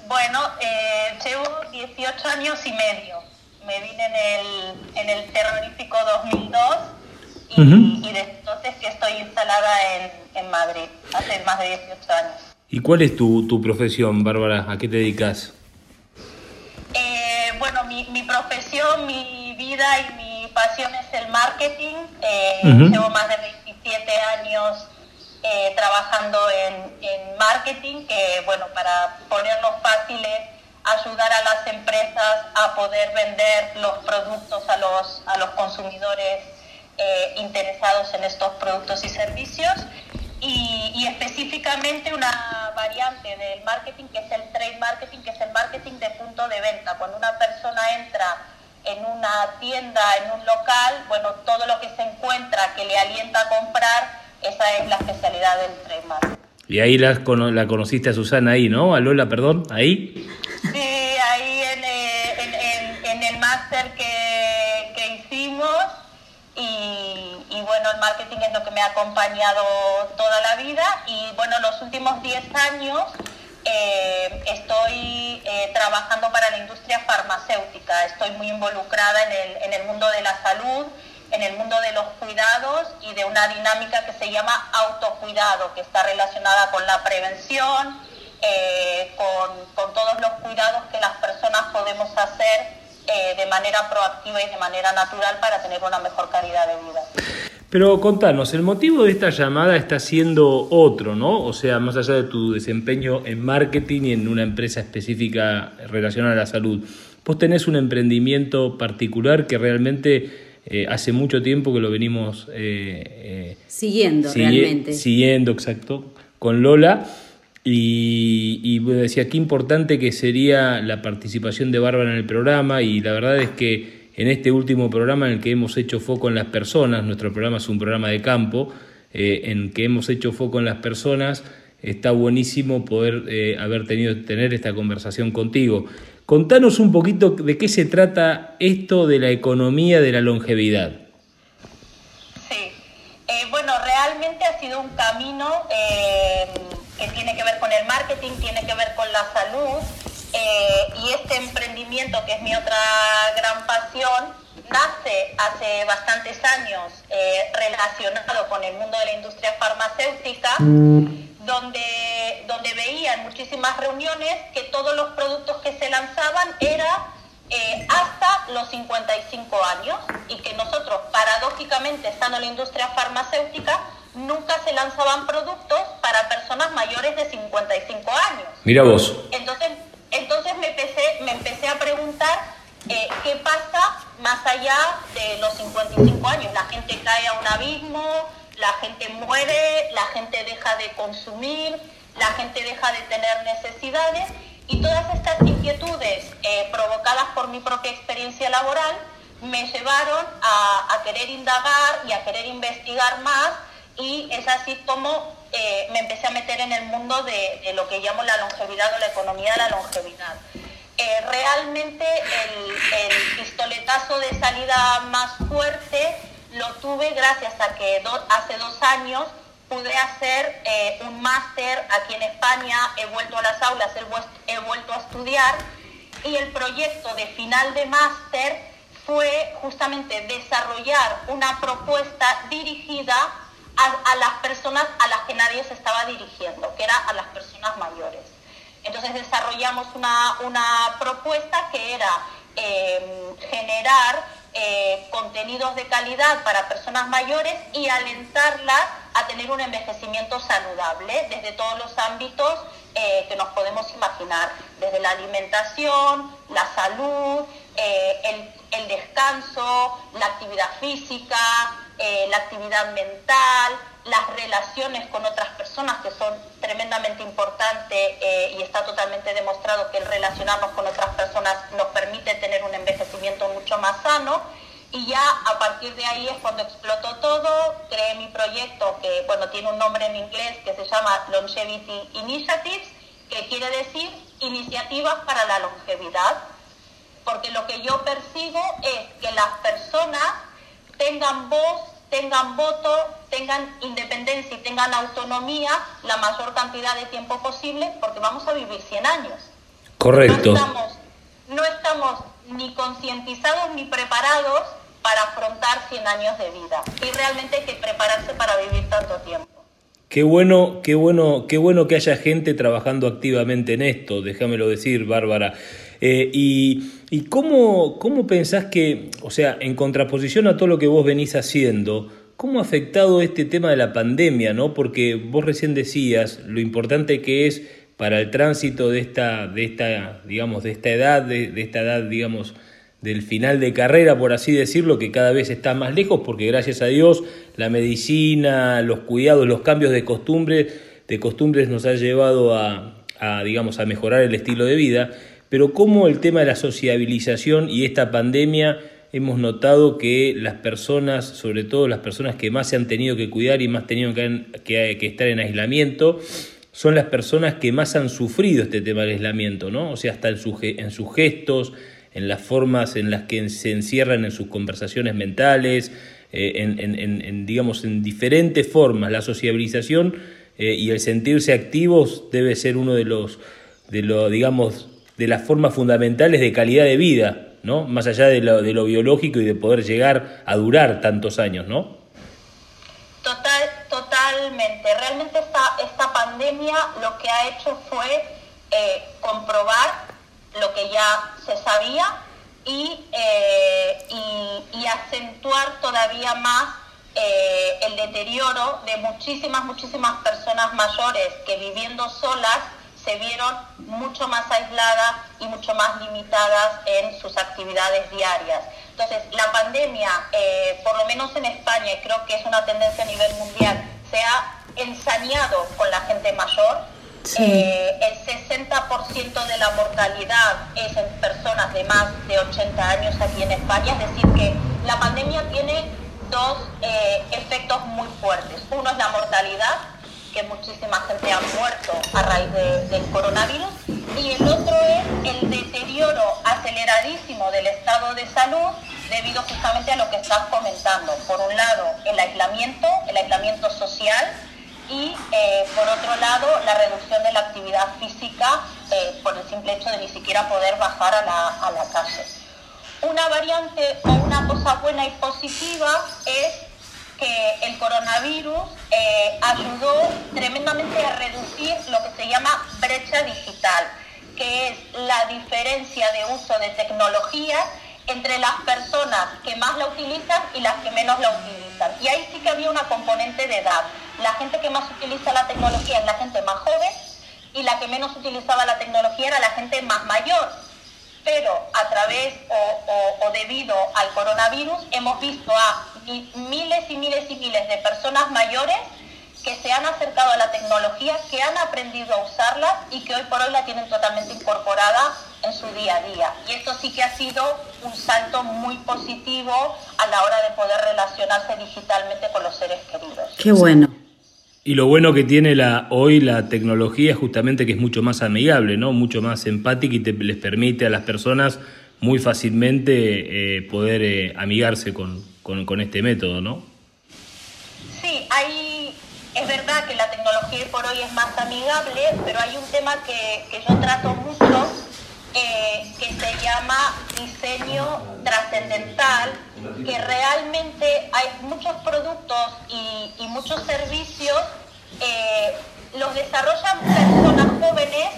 Bueno, eh, llevo 18 años y medio. Me vine en el, en el terrorífico 2002 y, y desde entonces que estoy instalada en, en Madrid, hace más de 18 años. ¿Y cuál es tu, tu profesión, Bárbara? ¿A qué te dedicas? Eh, bueno, mi, mi profesión, mi vida y mi pasión es el marketing. Eh, Ujú. Llevo más de 27 años eh, trabajando en, en marketing, que bueno, para ponerlo fácil es ayudar a las empresas a poder vender los productos a los, a los consumidores eh, interesados en estos productos y servicios. Y, y específicamente una variante del marketing que es el trade marketing, que es el marketing de punto de venta. Cuando una persona entra en una tienda, en un local, bueno, todo lo que se encuentra que le alienta a comprar, esa es la especialidad del trade marketing. Y ahí la, la conociste a Susana ahí, ¿no? A Lola, perdón, ahí. Sí, ahí en, eh, en- en- en el máster que, que hicimos y, y bueno, el marketing es lo que me ha acompañado toda la vida y bueno, los últimos 10 años eh, estoy eh, trabajando para la industria farmacéutica, estoy muy involucrada en el, en el mundo de la salud, en el mundo de los cuidados y de una dinámica que se llama autocuidado, que está relacionada con la prevención, eh, con, con todos los cuidados que las personas podemos hacer eh, de manera proactiva y de manera natural para tener una mejor calidad de vida. Pero contanos, el motivo de esta llamada está siendo otro, ¿no? O sea, más allá de tu desempeño en marketing y en una empresa específica relacionada a la salud, vos tenés un emprendimiento particular que realmente eh, hace mucho tiempo que lo venimos eh, eh, Siguiendo sigue- realmente. Siguiendo, exacto, con Lola. Y, y decía, qué importante que sería la participación de Bárbara en el programa y la verdad es que en este último programa en el que hemos hecho foco en las personas, nuestro programa es un programa de campo, eh, en que hemos hecho foco en las personas, está buenísimo poder eh, haber tenido tener esta conversación contigo. Contanos un poquito de qué se trata esto de la economía de la longevidad. Sí, Eh, bueno, realmente ha sido un camino que tiene que ver con el marketing, tiene que ver con la salud eh, y este emprendimiento que es mi otra gran pasión nace hace bastantes años eh, relacionado con el mundo de la industria farmacéutica donde, donde veía en muchísimas reuniones que todos los productos que se lanzaban era eh, hasta los 55 años y que nosotros, paradójicamente, estando en la industria farmacéutica, nunca se lanzaban productos para personas mayores de 55 años. Mira vos. Entonces, entonces me, empecé, me empecé a preguntar eh, qué pasa más allá de los 55 años. La gente cae a un abismo, la gente muere, la gente deja de consumir, la gente deja de tener necesidades y todas estas inquietudes eh, provocadas por mi propia experiencia laboral me llevaron a, a querer indagar y a querer investigar más y es así como eh, me empecé a meter en el mundo de, lo que llamo la longevidad o la economía de la longevidad. Eh, realmente el, pistoletazo de salida más fuerte lo tuve gracias a que hace dos años pude hacer eh, un máster aquí en España, he vuelto a las aulas, he vuelto a estudiar y el proyecto de final de máster fue justamente desarrollar una propuesta dirigida a, las personas a las que nadie se estaba dirigiendo, que era a las personas mayores. Entonces desarrollamos una, una propuesta que era eh, generar eh, contenidos de calidad para personas mayores y alentarlas a tener un envejecimiento saludable desde todos los ámbitos eh, que nos podemos imaginar, desde la alimentación, la salud, el descanso, la actividad física, eh, la actividad mental, las relaciones con otras personas que son tremendamente importantes eh, y está totalmente demostrado que el relacionarnos con otras personas nos permite tener un envejecimiento mucho más sano. Y ya a partir de ahí es cuando explotó todo, creé mi proyecto que bueno tiene un nombre en inglés que se llama Longevity Initiatives, que quiere decir iniciativas para la longevidad, porque lo que yo persigo es que las personas tengan voz, tengan voto, tengan independencia y tengan autonomía la mayor cantidad de tiempo posible, porque vamos a vivir 100 años. Correcto. No estamos, no estamos ni concientizados ni preparados para afrontar 100 años de vida. Y realmente hay que prepararse para vivir tanto tiempo. Qué bueno, qué bueno, qué bueno que haya gente trabajando activamente en esto, déjamelo decir, Bárbara. Eh, y, y cómo, cómo pensás que, o sea, en contraposición a todo lo que vos venís haciendo, ¿cómo ha afectado este tema de la pandemia, no? Porque vos recién decías lo importante que es para el tránsito de esta, de esta, digamos, de esta edad, de, de esta edad, digamos, del final de carrera, por así decirlo, que cada vez está más lejos, porque gracias a Dios la medicina, los cuidados, los cambios de costumbre, de costumbres nos ha llevado a, a, digamos, a mejorar el estilo de vida, pero cómo el tema de la sociabilización y esta pandemia hemos notado que las personas, sobre todo las personas que más se han tenido que cuidar y más tenido que, que, estar en aislamiento, son las personas que más han sufrido este tema del aislamiento, ¿no? O sea, hasta en, su, en sus gestos, en las formas en las que se encierran en sus conversaciones mentales, eh, en, digamos, en diferentes formas. La sociabilización eh, y el sentirse activos debe ser uno de los, de lo, digamos, de las formas fundamentales de calidad de vida, ¿no? Más allá de lo, de lo biológico y de poder llegar a durar tantos años, ¿no? Total, totalmente. Realmente esta, esta pandemia lo que ha hecho fue eh, comprobar lo que ya se sabía y, eh, y, y acentuar todavía más eh, el deterioro de muchísimas, muchísimas personas mayores que viviendo solas se vieron mucho más aisladas y mucho más limitadas en sus actividades diarias. Entonces, la pandemia, eh, por lo menos en España, y creo que es una tendencia a nivel mundial, se ha ensañado con la gente mayor, Sí. Eh, el 60% de la mortalidad es en personas de más de 80 años aquí en España, es decir, que la pandemia tiene dos eh, efectos muy fuertes. Uno es la mortalidad, que muchísima gente ha muerto a raíz de, del coronavirus, y el otro es el deterioro aceleradísimo del estado de salud debido justamente a lo que estás comentando. Por un lado, el aislamiento, el aislamiento social, y eh, por otro lado la reducción de la actividad física eh, por el simple hecho de ni siquiera poder bajar a la, a la calle. Una variante o una cosa buena y positiva es que el coronavirus eh, ayudó tremendamente a reducir lo que se llama brecha digital, que es la diferencia de uso de tecnología entre las personas que más la utilizan y las que menos la utilizan. Y ahí sí que había una componente de edad. La gente que más utiliza la tecnología es la gente más joven y la que menos utilizaba la tecnología era la gente más mayor. Pero a través o debido al coronavirus hemos visto a miles y miles y miles de personas mayores que se han acercado a la tecnología, que han aprendido a usarla y que hoy por hoy la tienen totalmente incorporada en su día a día. Y esto sí que ha sido un salto muy positivo a la hora de poder relacionarse digitalmente con los seres queridos. Qué bueno. Y lo bueno que tiene la, hoy la tecnología es justamente que es mucho más amigable, ¿no? mucho más empática y te, les permite a las personas muy fácilmente eh, poder eh, amigarse con, con, con este método, ¿no? Sí, hay es verdad que la tecnología por hoy es más amigable, pero hay un tema que, que yo trato mucho eh, que se llama diseño trascendental, que realmente hay muchos productos y, y muchos servicios, eh, los desarrollan personas jóvenes,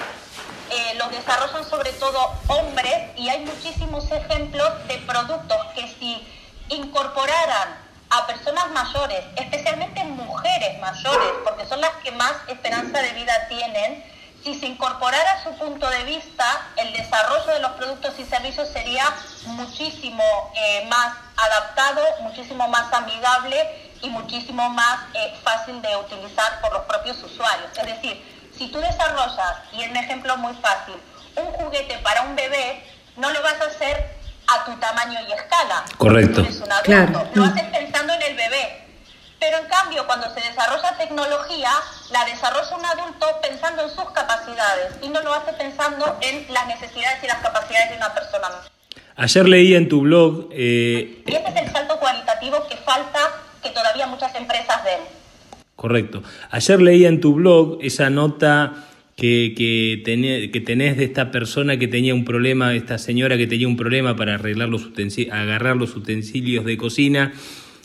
eh, los desarrollan sobre todo hombres y hay muchísimos ejemplos de productos que si incorporaran a personas mayores, especialmente mujeres mayores, porque son las que más esperanza de vida tienen, si se incorporara su punto de vista, el desarrollo de los productos y servicios sería muchísimo eh, más adaptado, muchísimo más amigable y muchísimo más eh, fácil de utilizar por los propios usuarios. Es decir, si tú desarrollas, y es un ejemplo muy fácil, un juguete para un bebé, no lo vas a hacer a tu tamaño y escala. Correcto. Eres un adulto, claro. lo haces pensando en el bebé. Pero en cambio, cuando se desarrolla tecnología, la desarrolla un adulto pensando en sus capacidades y no lo hace pensando en las necesidades y las capacidades de una persona. Ayer leí en tu blog... Eh... Y ese es el salto cualitativo que falta que todavía muchas empresas den. Correcto. Ayer leí en tu blog esa nota que, que, tenés, que tenés de esta persona que tenía un problema, esta señora que tenía un problema para arreglar los agarrar los utensilios de cocina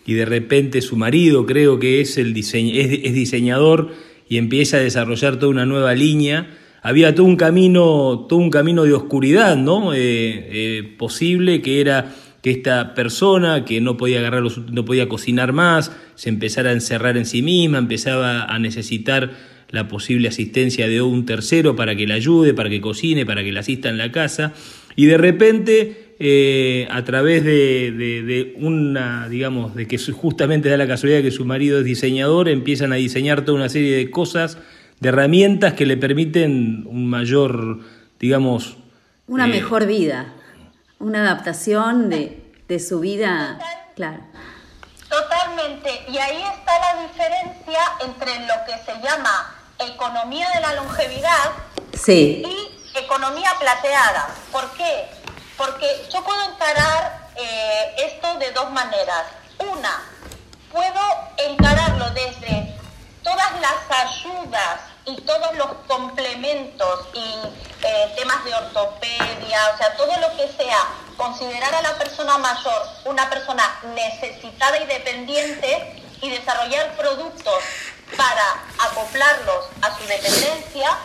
y de repente su marido creo que es, el diseño, es, diseñador y empieza a desarrollar toda una nueva línea. Había todo un camino, todo un camino de oscuridad, ¿no? Eh, eh, posible que era que esta persona que no podía agarrar los, no podía cocinar más, se empezara a encerrar en sí misma, empezaba a necesitar la posible asistencia de un tercero para que la ayude, para que cocine, para que la asista en la casa, y de repente, eh, a través de, una, digamos, de que justamente da la casualidad que su marido es diseñador, empiezan a diseñar toda una serie de cosas, de herramientas que le permiten un mayor, digamos... Una eh, mejor vida, una adaptación de, de su vida, claro. Totalmente, y ahí está la diferencia entre lo que se llama economía de la longevidad y economía plateada. ¿Por qué? Porque yo puedo encarar eh, esto de dos maneras. Una, puedo encararlo desde todas las ayudas y todos los complementos y eh, temas de ortopedia, o sea, todo lo que sea considerar a la persona mayor una persona necesitada y dependiente y desarrollar productos para acoplarlos a su dependencia,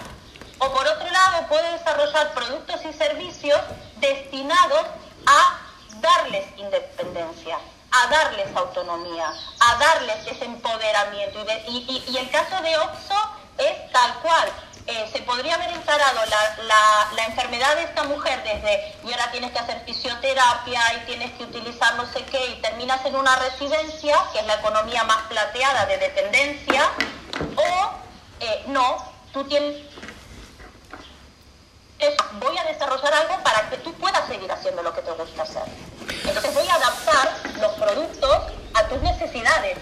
o por otro lado puede desarrollar productos y servicios destinados a darles independencia, a darles autonomía, a darles ese empoderamiento. Y, el caso de Oxo es tal cual. Eh, se podría haber instalado la, enfermedad de esta mujer desde y ahora tienes que hacer fisioterapia y tienes que utilizar no sé qué y terminas en una residencia, que es la economía más plateada de dependencia, o eh, no, tú tienes voy a desarrollar algo para que tú puedas seguir haciendo lo que te gusta hacer. Entonces voy a adaptar los productos a tus necesidades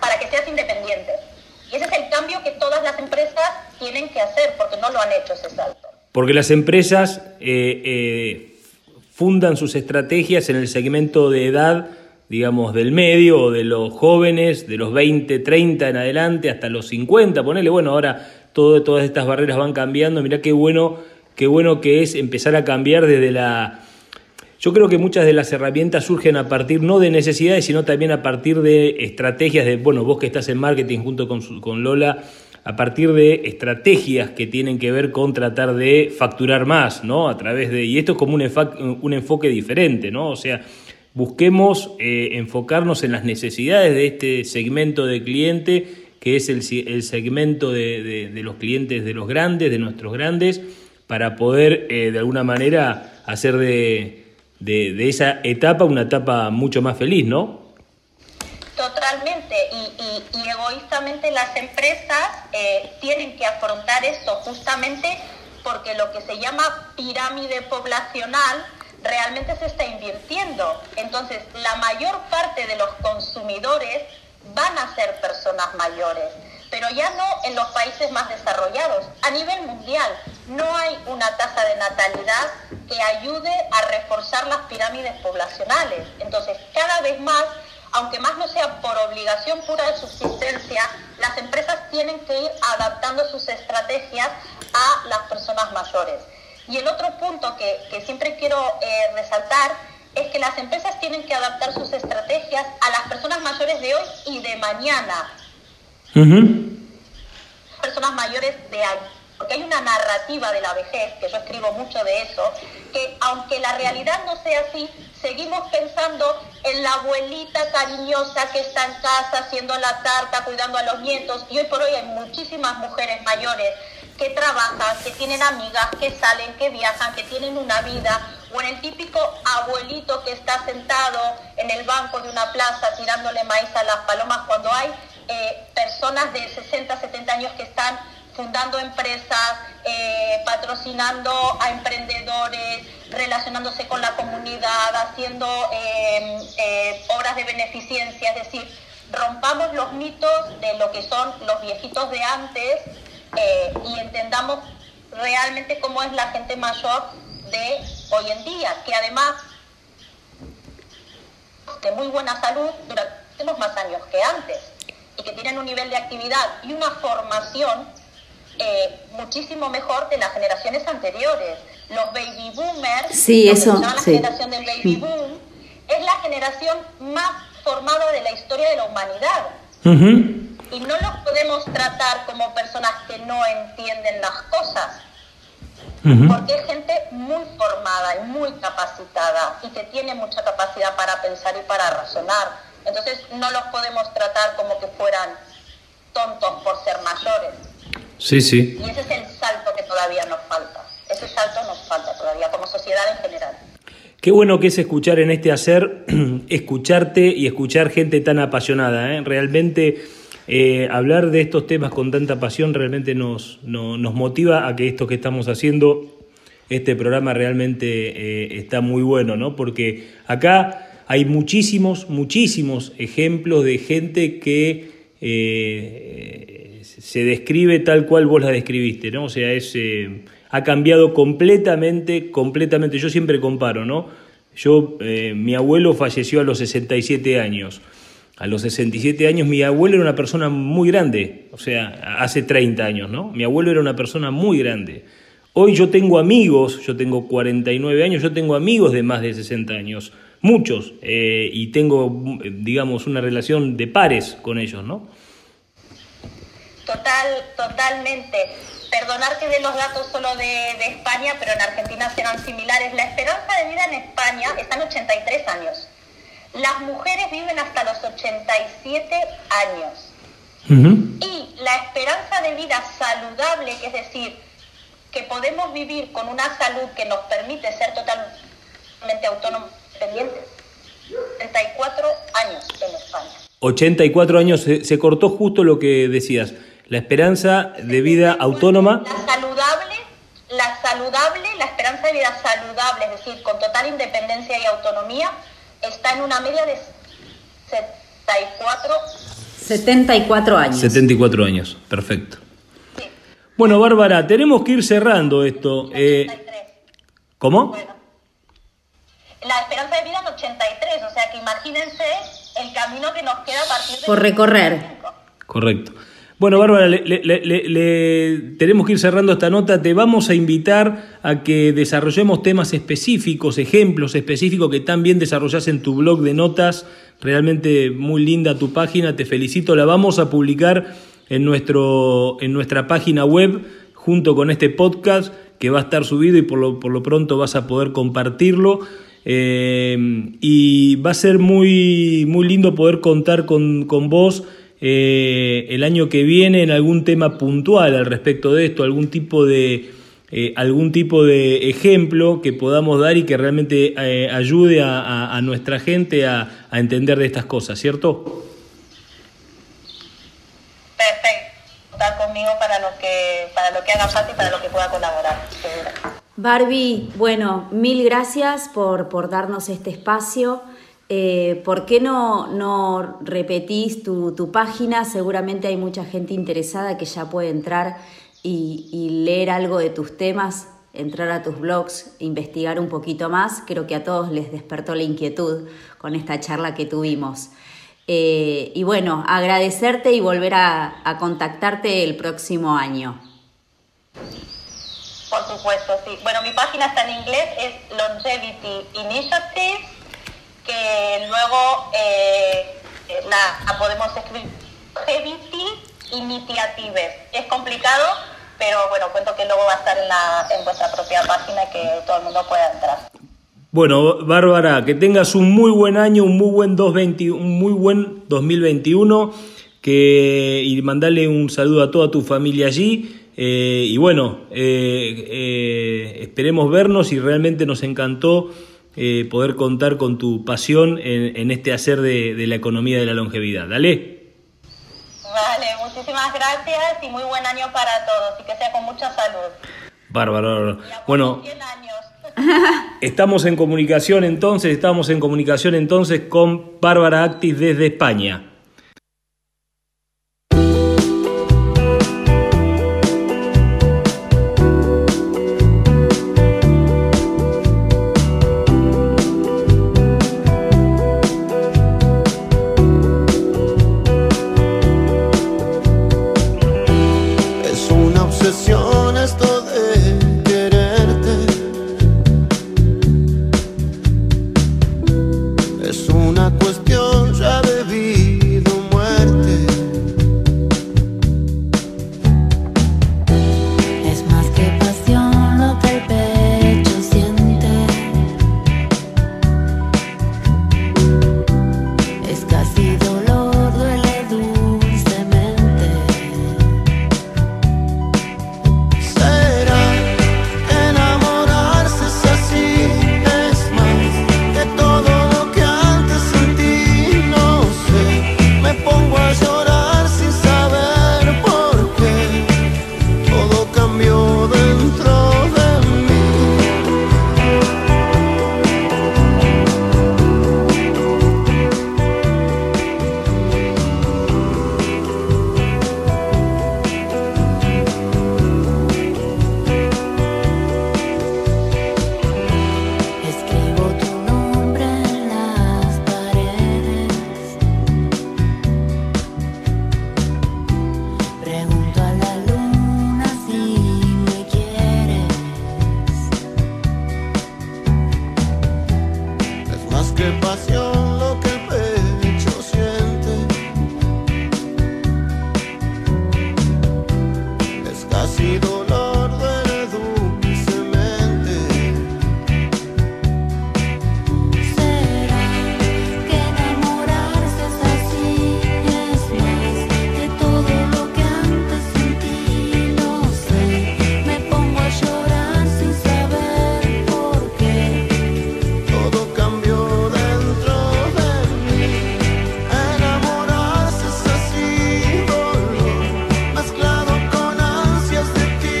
para que seas independiente. Y ese es el cambio que todas las empresas tienen que hacer porque no lo han hecho ese salto. Porque las empresas eh, eh, fundan sus estrategias en el segmento de edad, digamos, del medio o de los jóvenes, de los 20, 30 en adelante hasta los 50, ponele, bueno, ahora todas estas barreras van cambiando, mirá qué bueno, qué bueno que es empezar a cambiar desde la yo creo que muchas de las herramientas surgen a partir no de necesidades, sino también a partir de estrategias de, bueno, vos que estás en marketing junto con, con Lola, a partir de estrategias que tienen que ver con tratar de facturar más, ¿no? A través de, y esto es como un, un enfoque diferente, ¿no? O sea, busquemos eh, enfocarnos en las necesidades de este segmento de cliente, que es el, el segmento de, de, los clientes de los grandes, de nuestros grandes, para poder eh, de alguna manera hacer de de, esa etapa una etapa mucho más feliz, ¿no? Totalmente, y, egoístamente las empresas eh, tienen que afrontar esto justamente porque lo que se llama pirámide poblacional realmente se está invirtiendo. Entonces, la mayor parte de los consumidores van a ser personas mayores pero ya no en los países más desarrollados. A nivel mundial no hay una tasa de natalidad que ayude a reforzar las pirámides poblacionales. Entonces, cada vez más, aunque más no sea por obligación pura de subsistencia, las empresas tienen que ir adaptando sus estrategias a las personas mayores. Y el otro punto que, siempre quiero eh, resaltar es que las empresas tienen que adaptar sus estrategias a las personas mayores de hoy y de mañana Personas mayores de años. Porque hay una narrativa de la vejez, que yo escribo mucho de eso, que aunque la realidad no sea así, seguimos pensando en la abuelita cariñosa que está en casa haciendo la tarta, cuidando a los nietos. Y hoy por hoy hay muchísimas mujeres mayores que trabajan, que tienen amigas, que salen, que viajan, que tienen una vida, o en el típico abuelito que está sentado en el banco de una plaza tirándole maíz a las palomas cuando hay eh, personas de 60, 70 años que están fundando empresas, eh, patrocinando a emprendedores, relacionándose con la comunidad, haciendo eh, obras de beneficencia, es decir, rompamos los mitos de lo que son los viejitos de antes y entendamos realmente cómo es la gente mayor de hoy en día, que además de muy buena salud durante más años que antes que tienen un nivel de actividad y una formación eh, muchísimo mejor de las generaciones anteriores. Los baby boomers, Sí, eso, se llama la sí. generación del baby boom, es la generación más formada de la historia de la humanidad. Y no los podemos tratar como personas que no entienden las cosas, porque es gente muy formada y muy capacitada y que tiene mucha capacidad para pensar y para razonar. Entonces no los podemos tratar como que fueran tontos por ser mayores. Sí, sí. Y ese es el salto que todavía nos falta. Ese salto nos falta todavía como sociedad en general. Qué bueno que es escuchar en este hacer, *clears throat* escucharte y escuchar gente tan apasionada. ¿eh? Realmente eh, hablar de estos temas con tanta pasión realmente nos, no- nos motiva a que esto que estamos haciendo, este programa realmente eh, está muy bueno, ¿no? Porque acá hay muchísimos, muchísimos ejemplos de gente que eh, se describe tal cual vos la describiste, ¿no? O sea, es, eh, ha cambiado completamente, completamente. Yo siempre comparo, ¿no? Yo, eh, mi abuelo falleció a los 67 años. A los 67 años mi abuelo era una persona muy grande, o sea, hace 30 años, ¿no? Mi abuelo era una persona muy grande. Hoy yo tengo amigos, yo tengo 49 años, yo tengo amigos de más de 60 años, muchos, eh, y tengo, digamos, una relación de pares con ellos, ¿no? Total, totalmente. Perdonar que dé los datos solo de, de España, pero en Argentina serán similares. La esperanza de vida en España está en 83 años. Las mujeres viven hasta los 87 años. Y la esperanza de vida saludable, que es decir, que podemos vivir con una salud que nos permite ser totalmente autónomos independientes, 34 años en España. 84 años, se, se cortó justo lo que decías, la esperanza de vida autónoma. La saludable, la saludable, la esperanza de vida saludable, es decir, con total independencia y autonomía, está en una media de 74 74 años. 74 años, perfecto. Bueno, Bárbara, tenemos que ir cerrando esto. eh, ¿Cómo? La esperanza de vida en 83, o sea que imagínense el camino que nos queda a partir de... Por recorrer. Correcto. Bueno, Bárbara, le, le- le- le- le- tenemos que ir cerrando esta nota. Te vamos a invitar a que desarrollemos temas específicos, ejemplos específicos que también desarrollás en tu blog de notas. Realmente muy linda tu página, te felicito. La vamos a publicar en, nuestro, en nuestra página web junto con este podcast que va a estar subido y por lo, por lo pronto vas a poder compartirlo. Eh, y va a ser muy, muy lindo poder contar con, con vos eh, el año que viene en algún tema puntual al respecto de esto, algún tipo de, eh, algún tipo de ejemplo que podamos dar y que realmente ayude a, nuestra gente a, a entender de estas cosas, ¿cierto? Perfecto. Contar conmigo para lo que para lo que haga falta y para lo que pueda colaborar. Barbie, bueno, mil gracias por, por darnos este espacio. Eh, ¿Por qué no, no repetís tu, tu página? Seguramente hay mucha gente interesada que ya puede entrar y, y leer algo de tus temas, entrar a tus blogs, investigar un poquito más. Creo que a todos les despertó la inquietud con esta charla que tuvimos. Eh, y bueno, agradecerte y volver a contactarte el próximo año. Por supuesto, sí. Bueno, mi página está en inglés, es Longevity Initiative, que luego eh, la, podemos escribir Longevity Initiatives. Es complicado, pero bueno, cuento que luego va a estar en, la, en vuestra propia página y que todo el mundo pueda entrar. Bueno, Bárbara, que tengas un muy buen año, un muy buen 220 un muy buen 2021 que, y mandarle un saludo a toda tu familia allí. Eh, y bueno, eh, eh, esperemos vernos y realmente nos encantó eh, poder contar con tu pasión en, en este hacer de, de la economía de la longevidad. Dale. Vale, muchísimas gracias y muy buen año para todos y que sea con mucha salud. Bárbaro. bárbaro. Bueno, *laughs* estamos en comunicación entonces, estamos en comunicación entonces con Bárbara Actis desde España.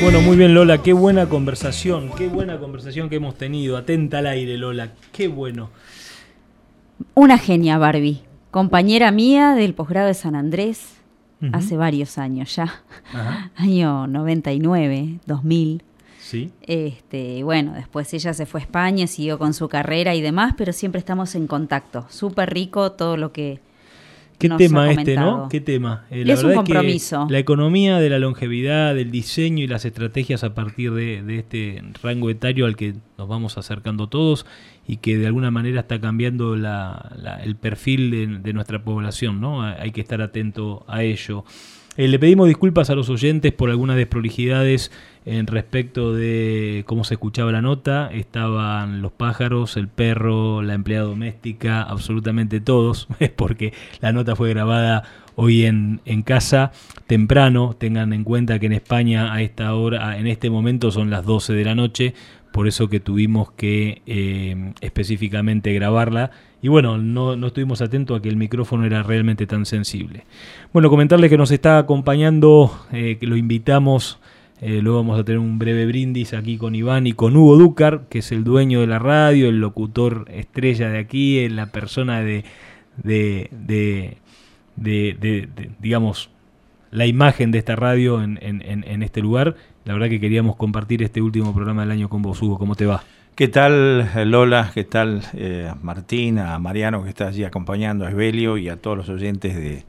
Bueno, muy bien Lola, qué buena conversación, qué buena conversación que hemos tenido. Atenta al aire Lola, qué bueno. Una genia, Barbie. Compañera mía del posgrado de San Andrés hace varios años ya. Ajá. *laughs* Año 99, 2000. Sí. Este, bueno, después ella se fue a España, siguió con su carrera y demás, pero siempre estamos en contacto. Súper rico todo lo que Qué nos tema ha este, comentado. ¿no? Qué tema. Eh, Es un verdad que compromiso. la economía de la longevidad, del diseño y las estrategias a partir de, de este rango etario al que nos vamos acercando todos y que de alguna manera está cambiando la- la- el perfil de, de nuestra población, ¿no? Hay hay que estar atento a ello. Eh, le pedimos disculpas a los oyentes por algunas desprolijidades en respecto de cómo se escuchaba la nota. Estaban los pájaros, el perro, la empleada doméstica, absolutamente todos, *laughs* porque la nota fue grabada hoy en, en casa temprano. Tengan en cuenta que en España a esta hora, en este momento son las 12 de la noche, por eso que tuvimos que eh, específicamente grabarla. Y bueno, no, no estuvimos atentos a que el micrófono era realmente tan sensible. Bueno, comentarles que nos está acompañando, eh, que lo invitamos, eh, luego vamos a tener un breve brindis aquí con Iván y con Hugo Dúcar, que es el dueño de la radio, el locutor estrella de aquí, eh, la persona de, de, de, digamos, la imagen de esta radio en, este lugar. La verdad que queríamos compartir este último programa del año con vos, Hugo. ¿Cómo te va? ¿Qué tal Lola? ¿Qué tal eh, Martín? A Mariano que está allí acompañando, a Esbelio y a todos los oyentes de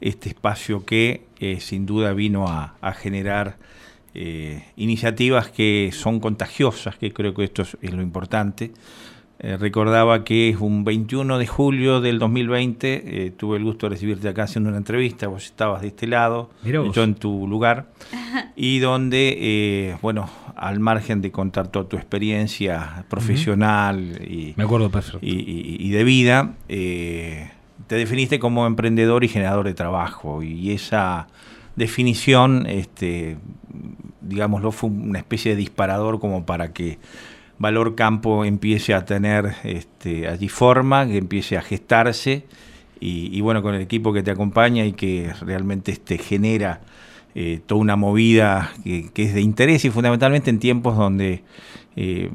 este espacio que sin duda vino a generar eh, iniciativas que son contagiosas, que creo que esto es, es lo importante. Eh, recordaba que es un 21 de julio del 2020, eh, tuve el gusto de recibirte acá haciendo una entrevista, vos estabas de este lado, yo en tu lugar, y donde, eh, bueno, al margen de contar toda tu experiencia profesional y, Me acuerdo perfecto. y, y- y de vida, eh, te definiste como emprendedor y generador de trabajo, y esa definición, este, digámoslo, fue una especie de disparador como para que Valor Campo empiece a tener este, allí forma, que empiece a gestarse y, bueno, con el equipo que te acompaña y que realmente este, genera eh, toda una movida que, que es de interés y fundamentalmente en tiempos donde eh,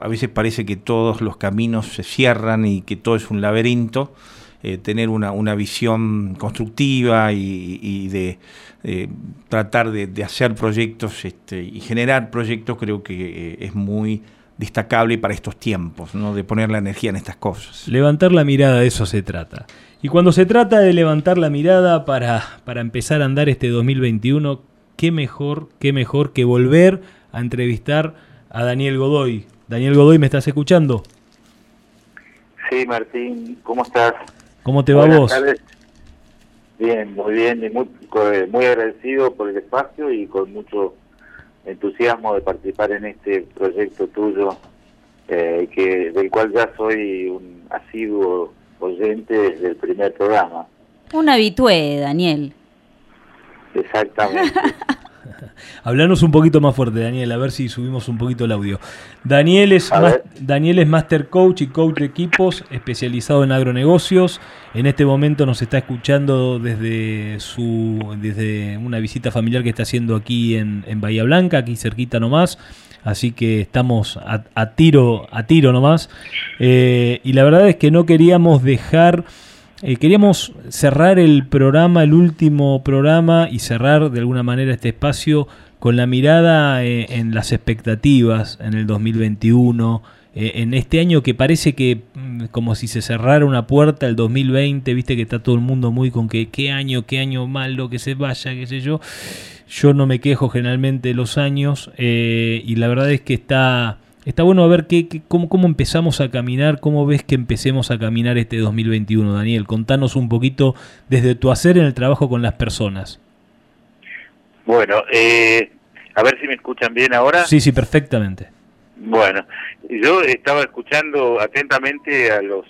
a veces parece que todos los caminos se cierran y que todo es un laberinto. Eh, tener una, una visión constructiva y, y de eh, tratar de, de hacer proyectos este, y generar proyectos creo que eh, es muy destacable para estos tiempos, ¿no? de poner la energía en estas cosas. Levantar la mirada, de eso se trata. Y cuando se trata de levantar la mirada para, para empezar a andar este 2021, qué mejor, qué mejor que volver a entrevistar a Daniel Godoy. Daniel Godoy, ¿me estás escuchando? Sí, Martín, ¿cómo estás? ¿Cómo te va Buenas vos? tardes. Bien, muy bien, y muy, eh, muy agradecido por el espacio y con mucho entusiasmo de participar en este proyecto tuyo, eh, que del cual ya soy un asiduo oyente desde el primer programa. Un habitué, Daniel. Exactamente. *laughs* *laughs* Hablanos un poquito más fuerte, Daniel, a ver si subimos un poquito el audio. Daniel es. Daniel es Master Coach y Coach de equipos, especializado en agronegocios. En este momento nos está escuchando desde su desde una visita familiar que está haciendo aquí en, en Bahía Blanca, aquí cerquita nomás. Así que estamos a, a tiro, a tiro nomás. Eh, y la verdad es que no queríamos dejar eh, queríamos cerrar el programa, el último programa, y cerrar de alguna manera este espacio con la mirada eh, en las expectativas en el 2021, eh, en este año que parece que mm, como si se cerrara una puerta, el 2020, viste que está todo el mundo muy con que qué año, qué año malo, que se vaya, qué sé yo. Yo no me quejo generalmente de los años eh, y la verdad es que está Está bueno a ver qué, qué- cómo, cómo empezamos a caminar, cómo ves que empecemos a caminar este 2021, Daniel. Contanos un poquito desde tu hacer en el trabajo con las personas. Bueno, eh, a ver si me escuchan bien ahora. Sí, sí, perfectamente. Bueno, yo estaba escuchando atentamente a los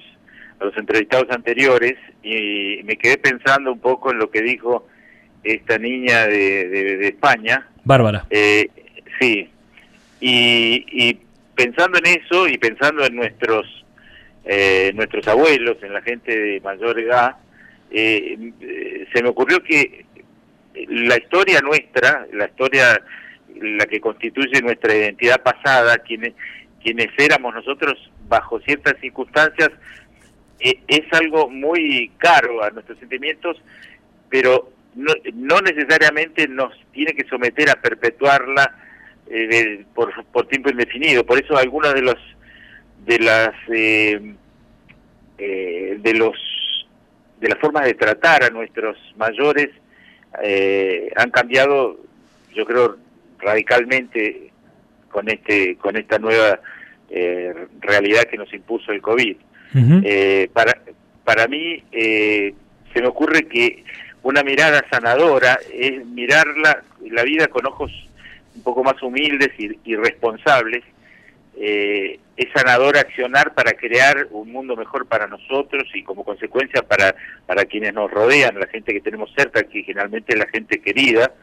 a los entrevistados anteriores y me quedé pensando un poco en lo que dijo esta niña de, de- de España. Bárbara. Eh, sí, y, y pensando en eso y pensando en nuestros eh, nuestros abuelos, en la gente de mayor edad, eh, se me ocurrió que la historia nuestra, la historia la que constituye nuestra identidad pasada, quienes quienes éramos nosotros bajo ciertas circunstancias, eh, es algo muy caro a nuestros sentimientos, pero no, no necesariamente nos tiene que someter a perpetuarla eh, de- por, por tiempo indefinido. Por eso algunas de los de las eh, eh, de los de las formas de tratar a nuestros mayores eh, han cambiado, yo creo radicalmente con este con esta nueva eh, realidad que nos impuso el covid. Eh, para, para mí se me ocurre que una mirada sanadora es mirar la, la vida con ojos un poco más humildes y, y responsables. Eh, es sanador accionar para crear un mundo mejor para nosotros y como consecuencia para, para quienes nos rodean, la gente que tenemos cerca, que generalmente es la gente querida.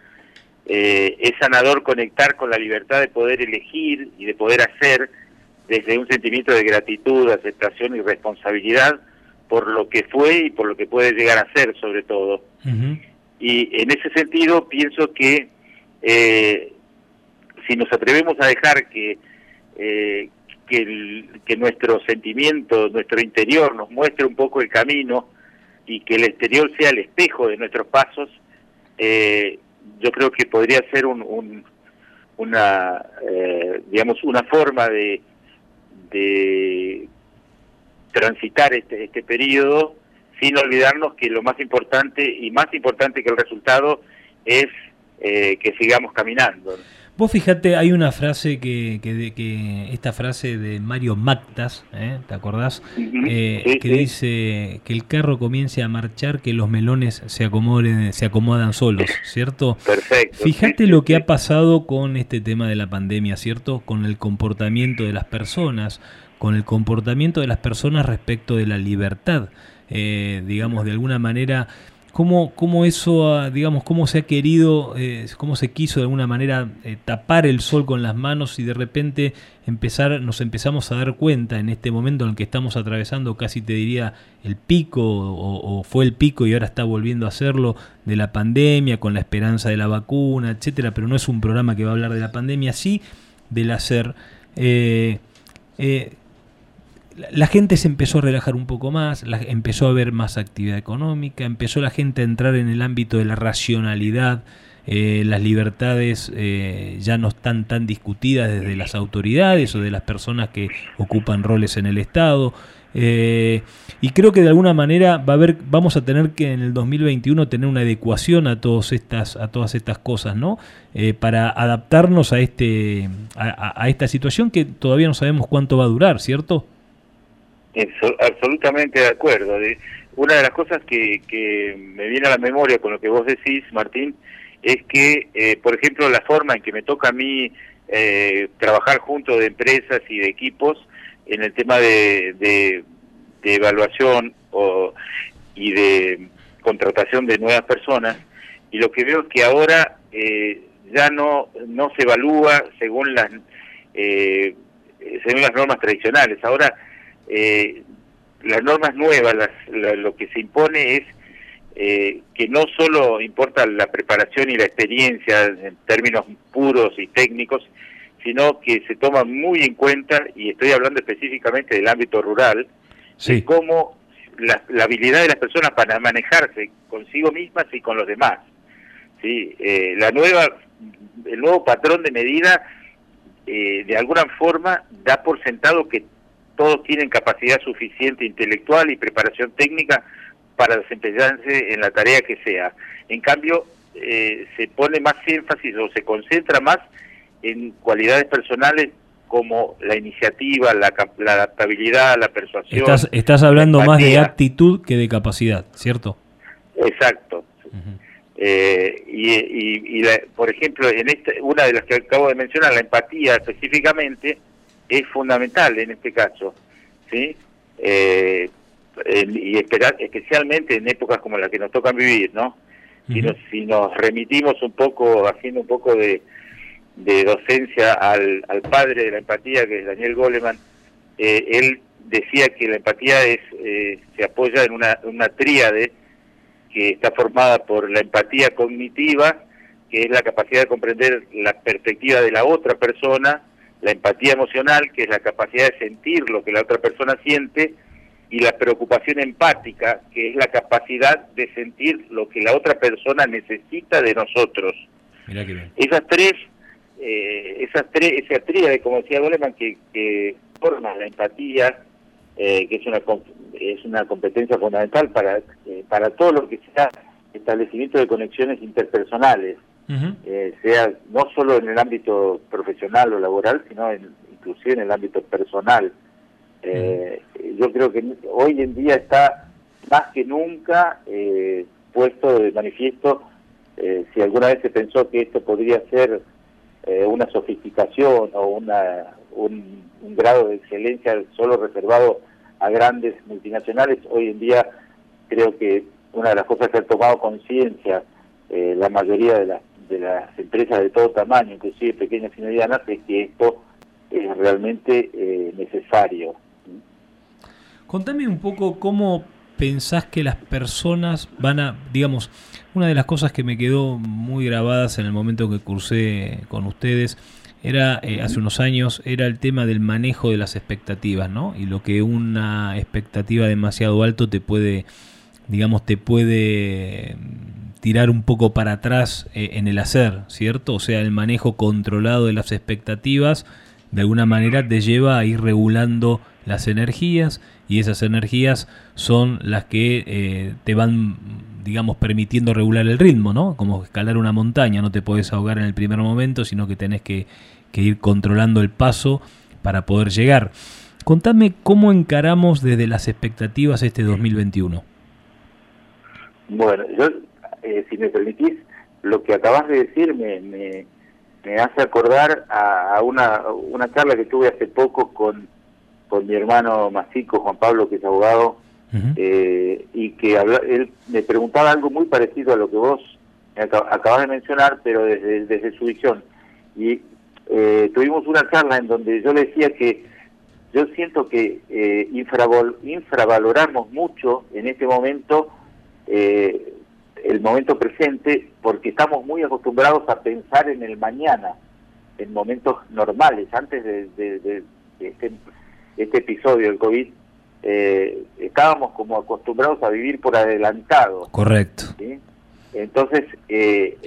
Eh, es sanador conectar con la libertad de poder elegir y de poder hacer desde un sentimiento de gratitud, aceptación y responsabilidad por lo que fue y por lo que puede llegar a ser sobre todo. Y en ese sentido pienso que eh, si nos atrevemos a dejar que, eh, que, el- que nuestro sentimiento, nuestro interior nos muestre un poco el camino y que el exterior sea el espejo de nuestros pasos, eh, yo creo que podría ser un, un- una, eh, digamos, una forma de, de transitar este, este periodo sin olvidarnos que lo más importante y más importante que el resultado es eh, que sigamos caminando. Vos fíjate, hay una frase que, que, que esta frase de Mario Mactas, ¿eh? ¿te acordás? Eh, sí, que sí. dice que el carro comience a marchar, que los melones se acomoden, se acomodan solos, ¿cierto? Perfecto. Fíjate lo que ha pasado con este tema de la pandemia, ¿cierto? Con el comportamiento de las personas, con el comportamiento de las personas respecto de la libertad. Eh, digamos, de alguna manera, cómo, cómo eso, digamos, cómo se ha querido, eh, cómo se quiso de alguna manera eh, tapar el sol con las manos y de repente empezar, nos empezamos a dar cuenta en este momento en el que estamos atravesando, casi te diría, el pico, o, o fue el pico y ahora está volviendo a hacerlo, de la pandemia, con la esperanza de la vacuna, etcétera, pero no es un programa que va a hablar de la pandemia, sí del hacer. Eh, la- gente se empezó a relajar un poco más, empezó a haber más actividad económica, empezó la gente a entrar en el ámbito de la racionalidad, eh, las libertades eh, ya no están tan discutidas desde las autoridades o de las personas que ocupan roles en el Estado. eh, y creo que de alguna manera va a haber, vamos a tener que en el 2021 tener una adecuación a todas estas, a todas estas cosas, ¿no? Para adaptarnos a este, a esta situación que todavía no sabemos cuánto va a durar, ¿cierto? Abso- absolutamente de acuerdo. Una de las cosas que, que me viene a la memoria con lo que vos decís, Martín, es que, eh, por ejemplo, la forma en que me toca a mí eh, trabajar junto de empresas y de equipos en el tema de, de- de evaluación o, y de contratación de nuevas personas, y lo que veo es que ahora eh, ya no, no se evalúa según las, eh, según las normas tradicionales. Ahora eh, las normas nuevas, las- la- lo que se impone es eh, que no solo importa la preparación y la experiencia en términos puros y técnicos, sino que se toma muy en cuenta, y estoy hablando específicamente del ámbito rural, de cómo la, la habilidad de las personas para manejarse consigo mismas y con los demás. ¿sí? Eh, la nueva, el nuevo patrón de medida, eh, de alguna forma, da por sentado que todos tienen capacidad suficiente intelectual y preparación técnica para desempeñarse en la tarea que sea. En cambio, eh, se pone más énfasis o se concentra más en cualidades personales como la iniciativa, la, la adaptabilidad, la persuasión. Estás, estás hablando la más de actitud que de capacidad, ¿cierto? Exacto. Eh, y, y- y la- por ejemplo, en este, una de las que acabo de mencionar, la empatía específicamente, es fundamental en este caso, ¿sí? Eh, y espera- especialmente en épocas como la que nos tocan vivir, ¿no? Si, nos, si nos remitimos un poco, haciendo un poco de, de docencia al, al padre de la empatía, que es Daniel Goleman, eh, él decía que la empatía es eh, se apoya en una, una tríade que está formada por la empatía cognitiva, que es la capacidad de comprender la perspectiva de la otra persona, la empatía emocional, que es la capacidad de sentir lo que la otra persona siente, y la preocupación empática, que es la capacidad de sentir lo que la otra persona necesita de nosotros. Mirá que bien. Esas tres, eh, esas tres, esa tríade, como decía Goleman, que, que forma la empatía, eh, que es una es una competencia fundamental para eh, para todo lo que sea establecimiento de conexiones interpersonales, eh, sea no solo en el ámbito profesional o laboral, sino en, inclusive en el ámbito personal. Eh, Yo creo que hoy en día está más que nunca eh, puesto de manifiesto eh, si alguna vez se pensó que esto podría ser eh, una sofisticación o una, un, un grado de excelencia solo reservado a grandes multinacionales, hoy en día creo que una de las cosas que ha tomado conciencia eh, la mayoría de las, de las empresas de todo tamaño, inclusive pequeñas y medianas, es que esto es realmente eh, necesario. Contame un poco cómo pensás que las personas van a, digamos, una de las cosas que me quedó muy grabadas en el momento que cursé con ustedes era eh, hace unos años era el tema del manejo de las expectativas, ¿no? Y lo que una expectativa demasiado alto te puede, digamos, te puede tirar un poco para atrás eh, en el hacer, ¿cierto? O sea, el manejo controlado de las expectativas de alguna manera te lleva a ir regulando las energías y esas energías son las que eh, te van, digamos, permitiendo regular el ritmo, ¿no? Como escalar una montaña, no te puedes ahogar en el primer momento, sino que tenés que, que ir controlando el paso para poder llegar. Contame cómo encaramos desde las expectativas este 2021. Bueno, yo, eh, si me permitís, lo que acabas de decir me, me, me hace acordar a, a una, una charla que tuve hace poco con, con mi hermano Masico, Juan Pablo, que es abogado, eh, y que habla- él me preguntaba algo muy parecido a lo que vos acabas de mencionar, pero desde, desde su visión. Y eh, tuvimos una charla en donde yo le decía que yo siento que eh, infravaloramos mucho en este momento eh, el momento presente porque estamos muy acostumbrados a pensar en el mañana, en momentos normales, antes de, de- este, este episodio del COVID, eh, estábamos como acostumbrados a vivir por adelantado. Correcto. ¿sí? Entonces, eh,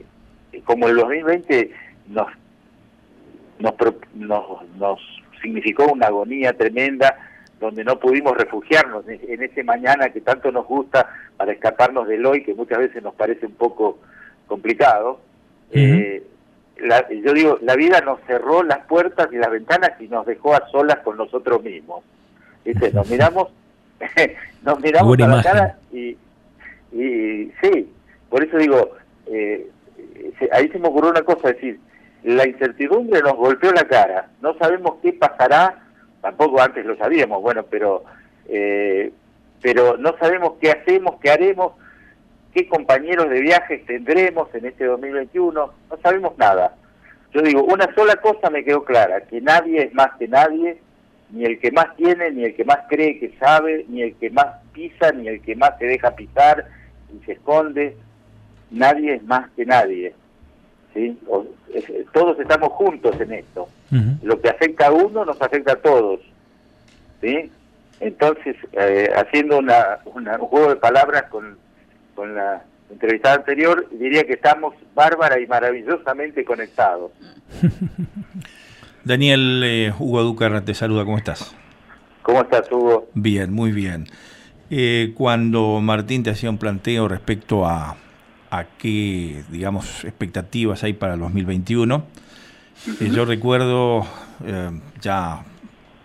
como el 2020 nos, nos, nos, nos significó una agonía tremenda, donde no pudimos refugiarnos en ese mañana que tanto nos gusta para escaparnos del hoy, que muchas veces nos parece un poco complicado. Eh, la- yo digo, la vida nos cerró las puertas y las ventanas y nos dejó a solas con nosotros mismos. ¿Viste? *laughs* Nos miramos, nos miramos Buena a la imagen. cara y, y sí, por eso digo, eh, ahí se me ocurrió una cosa, es decir, la incertidumbre nos golpeó la cara, no sabemos qué pasará, tampoco antes lo sabíamos, bueno, pero eh, pero no sabemos qué hacemos, qué haremos, qué compañeros de viajes tendremos en este 2021, no sabemos nada. Yo digo, una sola cosa me quedó clara, que nadie es más que nadie, ni el que más tiene, ni el que más cree que sabe, ni el que más pisa, ni el que más se deja pisar y se esconde, nadie es más que nadie. ¿sí? O- es- todos estamos juntos en esto. Lo que afecta a uno nos afecta a todos. ¿sí? Entonces, eh, haciendo una, una- un juego de palabras con, con la entrevistada anterior, diría que estamos bárbara y maravillosamente conectados. *laughs* Daniel eh, Hugo Ducar te saluda, ¿cómo estás? ¿Cómo estás, Hugo? Bien, muy bien. Eh, cuando Martín te hacía un planteo respecto a, a qué, digamos, expectativas hay para el 2021, eh, yo recuerdo eh, ya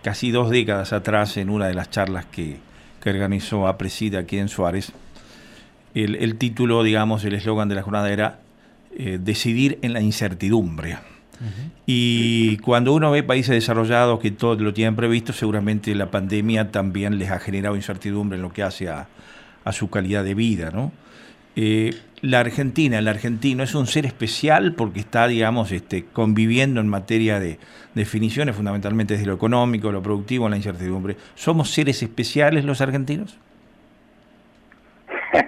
casi dos décadas atrás en una de las charlas que, que organizó a Presida aquí en Suárez. El, el título, digamos, el eslogan de la jornada era eh, decidir en la incertidumbre. Y cuando uno ve países desarrollados que todo lo tienen previsto, seguramente la pandemia también les ha generado incertidumbre en lo que hace a, a su calidad de vida, ¿no? Eh, la Argentina, el argentino es un ser especial porque está, digamos, este, conviviendo en materia de definiciones, fundamentalmente desde lo económico, lo productivo, la incertidumbre. ¿Somos seres especiales los argentinos? *laughs*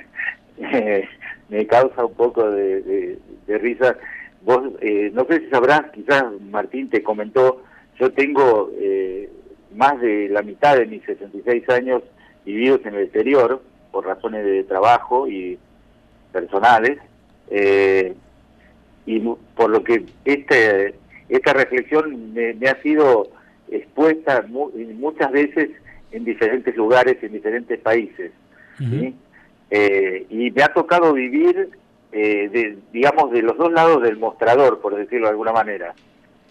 Eh, me causa un poco de risa. Vos, eh, no sé si sabrás, quizás Martín te comentó, yo tengo eh, más de la mitad de mis 66 años vividos en el exterior por razones de trabajo y personales, eh, y por lo que este, esta reflexión me, me ha sido expuesta mu- muchas veces en diferentes lugares, en diferentes países. ¿sí? Eh, y me ha tocado vivir, eh, de, digamos, de los dos lados del mostrador, por decirlo de alguna manera.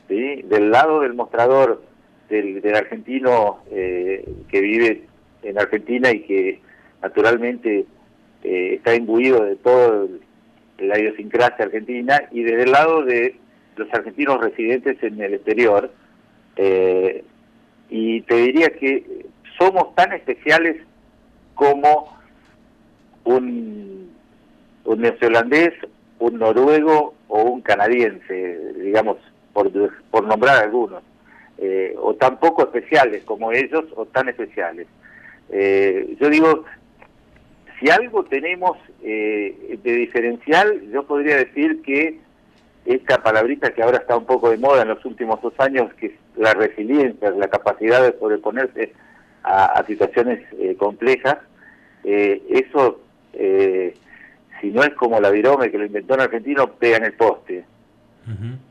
¿sí? Del lado del mostrador del, del argentino eh, que vive en Argentina y que naturalmente eh, está imbuido de toda la idiosincrasia argentina, y desde el lado de los argentinos residentes en el exterior. eh, y te diría que somos tan especiales como un, un neozelandés, un noruego o un canadiense, digamos, por, por nombrar algunos, eh, o tan poco especiales como ellos o tan especiales. Yo digo, si algo tenemos eh, de diferencial, yo podría decir que esta palabrita que ahora está un poco de moda en los últimos dos años, que es la resiliencia, la capacidad de sobreponerse a, a situaciones eh, complejas, eh, eso, eh, si no es como la virome que lo inventó en argentino, pega en el poste.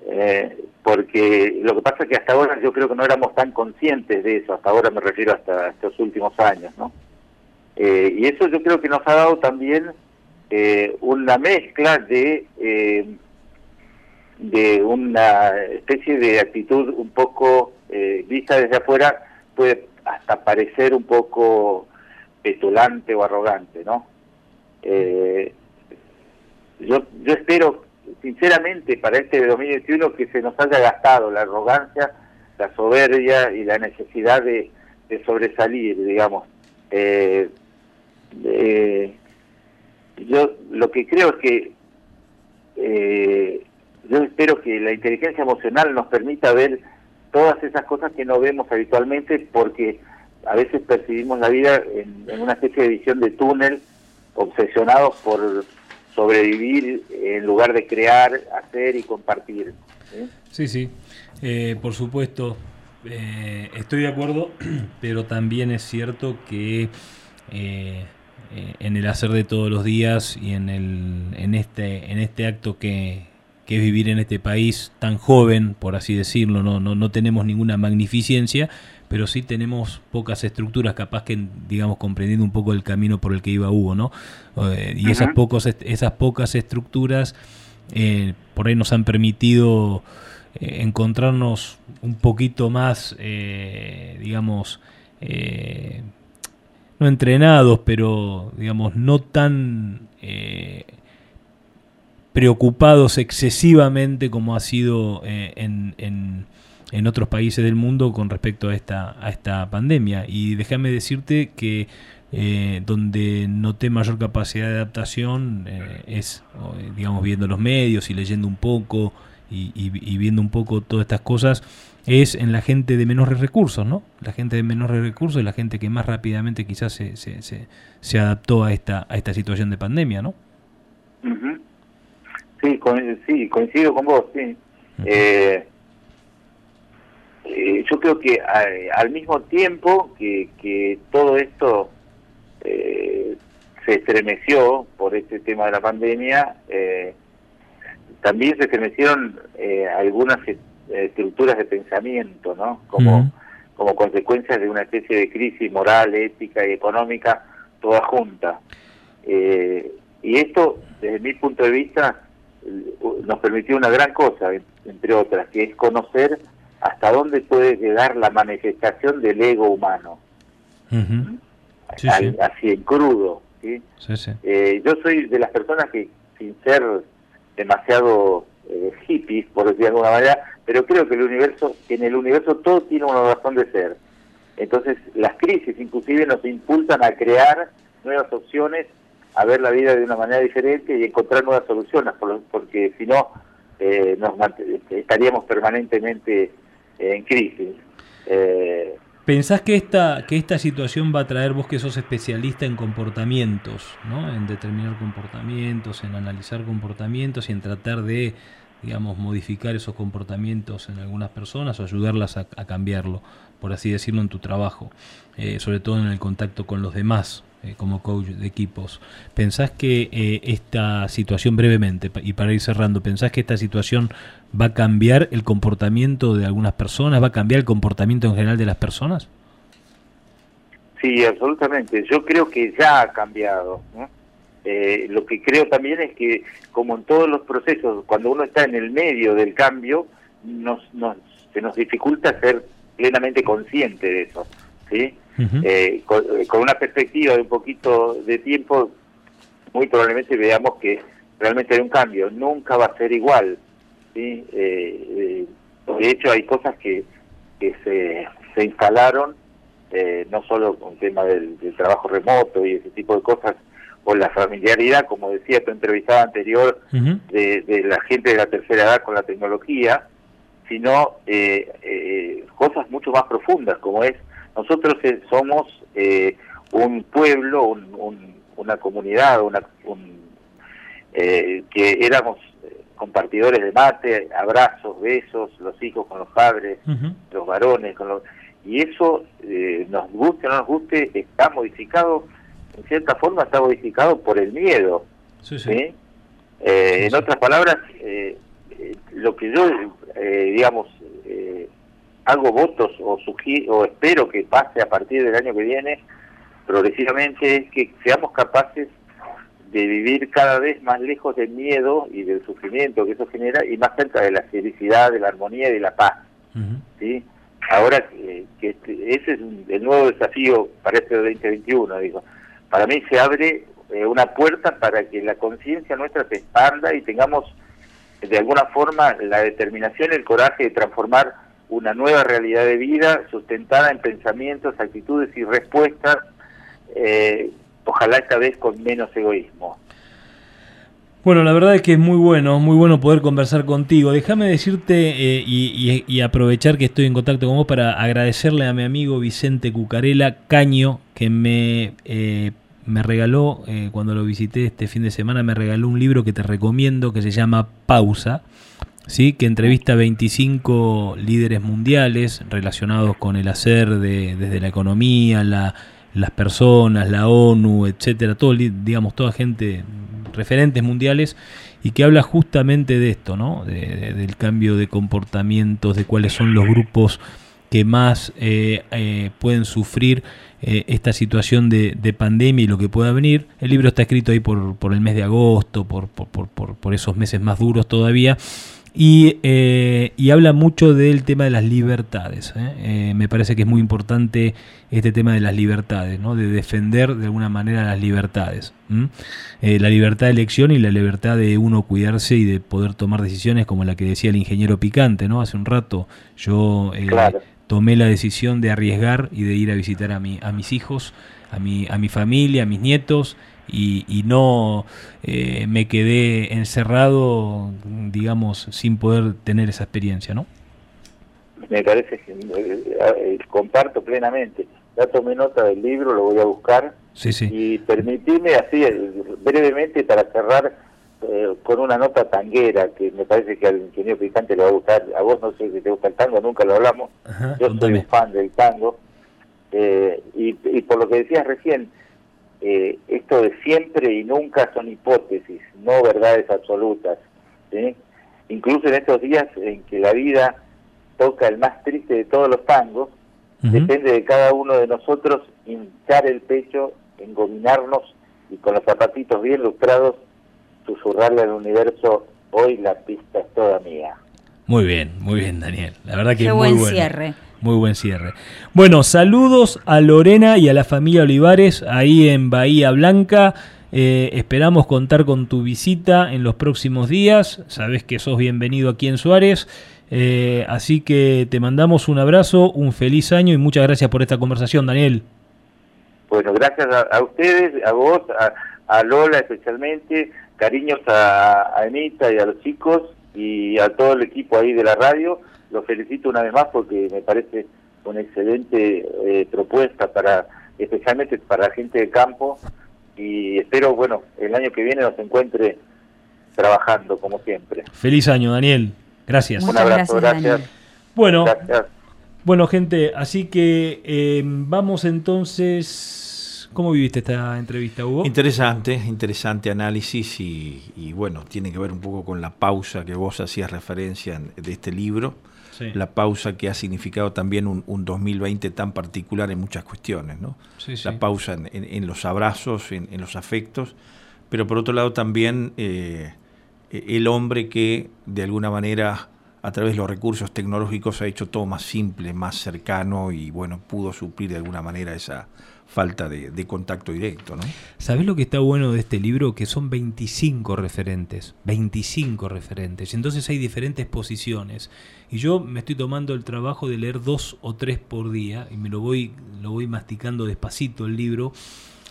Eh, porque lo que pasa es que hasta ahora yo creo que no éramos tan conscientes de eso, hasta ahora me refiero hasta estos últimos años, ¿no? Eh, y eso yo creo que nos ha dado también eh, una mezcla de eh, de una especie de actitud un poco eh, vista desde afuera puede hasta parecer un poco petulante o arrogante, ¿no? Eh, yo, yo espero sinceramente para este 2021 que se nos haya gastado la arrogancia, la soberbia y la necesidad de, de sobresalir, digamos. Eh, eh, yo lo que creo es que eh, yo espero que la inteligencia emocional nos permita ver todas esas cosas que no vemos habitualmente porque a veces percibimos la vida en, una especie de visión de túnel, obsesionados por sobrevivir en lugar de crear, hacer y compartir. ¿sí? Sí, Eh, por supuesto, estoy de acuerdo, *clears throat* pero también es cierto que eh, en el hacer de todos los días y en, el, en, este, en este acto que, que es vivir en este país tan joven, por así decirlo, no, no, no tenemos ninguna magnificencia, pero sí tenemos pocas estructuras, capaz que, digamos, comprendiendo un poco el camino por el que iba Hugo, ¿no? Eh, y esas, pocos, esas pocas estructuras eh, por ahí nos han permitido eh, encontrarnos un poquito más, eh, digamos, no entrenados, pero, digamos, no tan... eh, preocupados excesivamente como ha sido eh, en, en- en otros países del mundo con respecto a esta, a esta pandemia. Y déjame decirte que eh, donde noté mayor capacidad de adaptación eh, es, eh, digamos, viendo los medios y leyendo un poco y viendo un poco todas estas cosas, es en la gente de menores recursos, ¿no? La gente de menores recursos es la gente que más rápidamente quizás se, se, se, se adaptó a esta, a esta situación de pandemia, ¿no? Ujú. Sí, co- sí, coincido con vos, sí. Eh, eh, yo creo que eh, al mismo tiempo que, que todo esto eh, se estremeció por este tema de la pandemia, eh, también se estremecieron eh, algunas estructuras de pensamiento, ¿no? Como, como consecuencia de una especie de crisis moral, ética y económica toda junta. Eh, y esto, desde mi punto de vista, nos permitió una gran cosa, en- entre otras, que es conocer hasta dónde puede llegar la manifestación del ego humano, Sí, al- sí. así en crudo. ¿sí? Sí, sí. Eh, yo soy de las personas que, sin ser demasiado eh, hippies, por decir de alguna manera, pero creo que el universo, en el universo todo tiene una razón de ser. Entonces, las crisis inclusive nos impulsan a crear nuevas opciones, a ver la vida de una manera diferente y encontrar nuevas soluciones, porque si no, eh, nos mant- estaríamos permanentemente en crisis. Eh, ¿Pensás que esta, que esta situación va a traer, vos que sos especialista en comportamientos, ¿no? en determinar comportamientos, en analizar comportamientos y en tratar de, digamos, modificar esos comportamientos en algunas personas o ayudarlas a, a cambiarlo, por así decirlo, en tu trabajo, eh, sobre todo en el contacto con los demás, eh, como coach de equipos. ¿Pensás que eh, esta situación, brevemente, y para ir cerrando, ¿pensás que esta situación va a cambiar el comportamiento de algunas personas? ¿Va a cambiar el comportamiento en general de las personas? Sí, absolutamente. Yo creo que ya ha cambiado. Eh, lo que creo también es que, como en todos los procesos, cuando uno está en el medio del cambio, nos, nos, se nos dificulta ser plenamente consciente de eso. ¿sí? Eh, con, eh, con una perspectiva de un poquito de tiempo, muy probablemente veamos que realmente hay un cambio. Nunca va a ser igual. ¿sí? Eh, eh, de hecho, hay cosas que, que se, se instalaron eh, no solo con el tema del, del trabajo remoto y ese tipo de cosas, o la familiaridad, como decía tu entrevistada anterior, de, de la gente de la tercera edad con la tecnología, sino eh, eh, cosas mucho más profundas, como es, nosotros somos eh, un pueblo, un- un- una comunidad, una, un, eh, que éramos eh, compartidores de mate, abrazos, besos, los hijos con los padres, los varones, con los, y eso, eh, nos guste o no nos guste, está modificado, en cierta forma está modificado por el miedo. Sí, ¿sí? Eh, en otras palabras, eh, eh, lo que yo, eh, digamos, eh, hago votos o, o espero que pase a partir del año que viene, progresivamente, es que seamos capaces de vivir cada vez más lejos del miedo y del sufrimiento que eso genera y más cerca de la felicidad, de la armonía y de la paz. ¿sí? Ahora eh, que este- ese es un- el nuevo desafío para este 2021, digo. Para mí se abre eh, una puerta para que la conciencia nuestra se expanda y tengamos de alguna forma la determinación y el coraje de transformar una nueva realidad de vida sustentada en pensamientos, actitudes y respuestas, eh, ojalá esta vez con menos egoísmo. Bueno, la verdad es que es muy bueno, muy bueno poder conversar contigo. Déjame decirte eh, y, aprovechar que estoy en contacto con vos para agradecerle a mi amigo Vicente Cucarela Caño, que me, eh, me regaló, cuando lo visité este fin de semana, me regaló un libro que te recomiendo que se llama Pausa, ¿sí? que entrevista a 25 líderes mundiales relacionados con el hacer de, desde la economía, la, las personas, la ONU, etcétera, todo, digamos, toda gente, referentes mundiales, y que habla justamente de esto, ¿no? De- de- del cambio de comportamientos, de cuáles son los grupos que más eh, eh, pueden sufrir eh, esta situación de, de pandemia y lo que pueda venir. El libro está escrito ahí por, por el mes de agosto, por- por- por esos meses más duros todavía. Y, eh, y habla mucho del tema de las libertades. ¿eh? Eh, me parece que es muy importante este tema de las libertades, ¿no? de defender de alguna manera las libertades. Eh, la libertad de elección y la libertad de uno cuidarse y de poder tomar decisiones como la que decía el ingeniero Picante ¿no? hace un rato. Yo eh, Claro. tomé la decisión de arriesgar y de ir a visitar a, mi, a mis hijos, a mi, a mi familia, a mis nietos, y, y no eh, me quedé encerrado, digamos, sin poder tener esa experiencia, ¿no? Me parece que eh, eh, comparto plenamente. Ya tomé nota del libro, lo voy a buscar. Sí, sí. Y permitime así eh, brevemente para cerrar eh, con una nota tanguera que me parece que al ingeniero Picante le va a gustar. A vos no sé si te gusta el tango, nunca lo hablamos. Ajá, Yo soy un fan del tango. Eh, y, y por lo que decías recién, eh, esto de siempre y nunca son hipótesis, no verdades absolutas. ¿sí? Incluso en estos días en que la vida toca el más triste de todos los tangos, depende de cada uno de nosotros hinchar el pecho, engominarnos y con los zapatitos bien lustrados susurrarle al universo, hoy la pista es toda mía. Muy bien, muy bien, Daniel. La verdad que Qué muy buen bueno. cierre. Muy buen cierre. Bueno, saludos a Lorena y a la familia Olivares ahí en Bahía Blanca. Eh, esperamos contar con tu visita en los próximos días. Sabes que sos bienvenido aquí en Suárez. Eh, así que te mandamos un abrazo, un feliz año y muchas gracias por esta conversación, Daniel. Bueno, gracias a, a ustedes, a vos, a, Lola especialmente, cariños a, a Anita y a los chicos y a todo el equipo ahí de la radio. Los felicito una vez más porque me parece una excelente eh, propuesta para, especialmente para la gente de campo y espero, bueno, el año que viene nos encuentre trabajando como siempre. Feliz año, Daniel. Gracias. Un abrazo, gracias. Bueno, Gracias. bueno, gente, así que eh, vamos entonces. ¿Cómo viviste esta entrevista, Hugo? Interesante, interesante análisis y, y, bueno, tiene que ver un poco con la pausa que vos hacías referencia en- de este libro, Sí. la pausa que ha significado también un, un 2020 tan particular en muchas cuestiones, ¿no? Sí, sí. La pausa en, en- en los abrazos, en, en los afectos, pero por otro lado también eh, el hombre que de alguna manera a través de los recursos tecnológicos ha hecho todo más simple, más cercano y bueno, pudo suplir de alguna manera esa falta de, contacto directo, ¿no? ¿Sabés lo que está bueno de este libro? Que son 25 referentes, 25 referentes. Entonces hay diferentes posiciones. Y yo me estoy tomando el trabajo de leer dos o tres por día y me lo voy, lo voy masticando despacito el libro.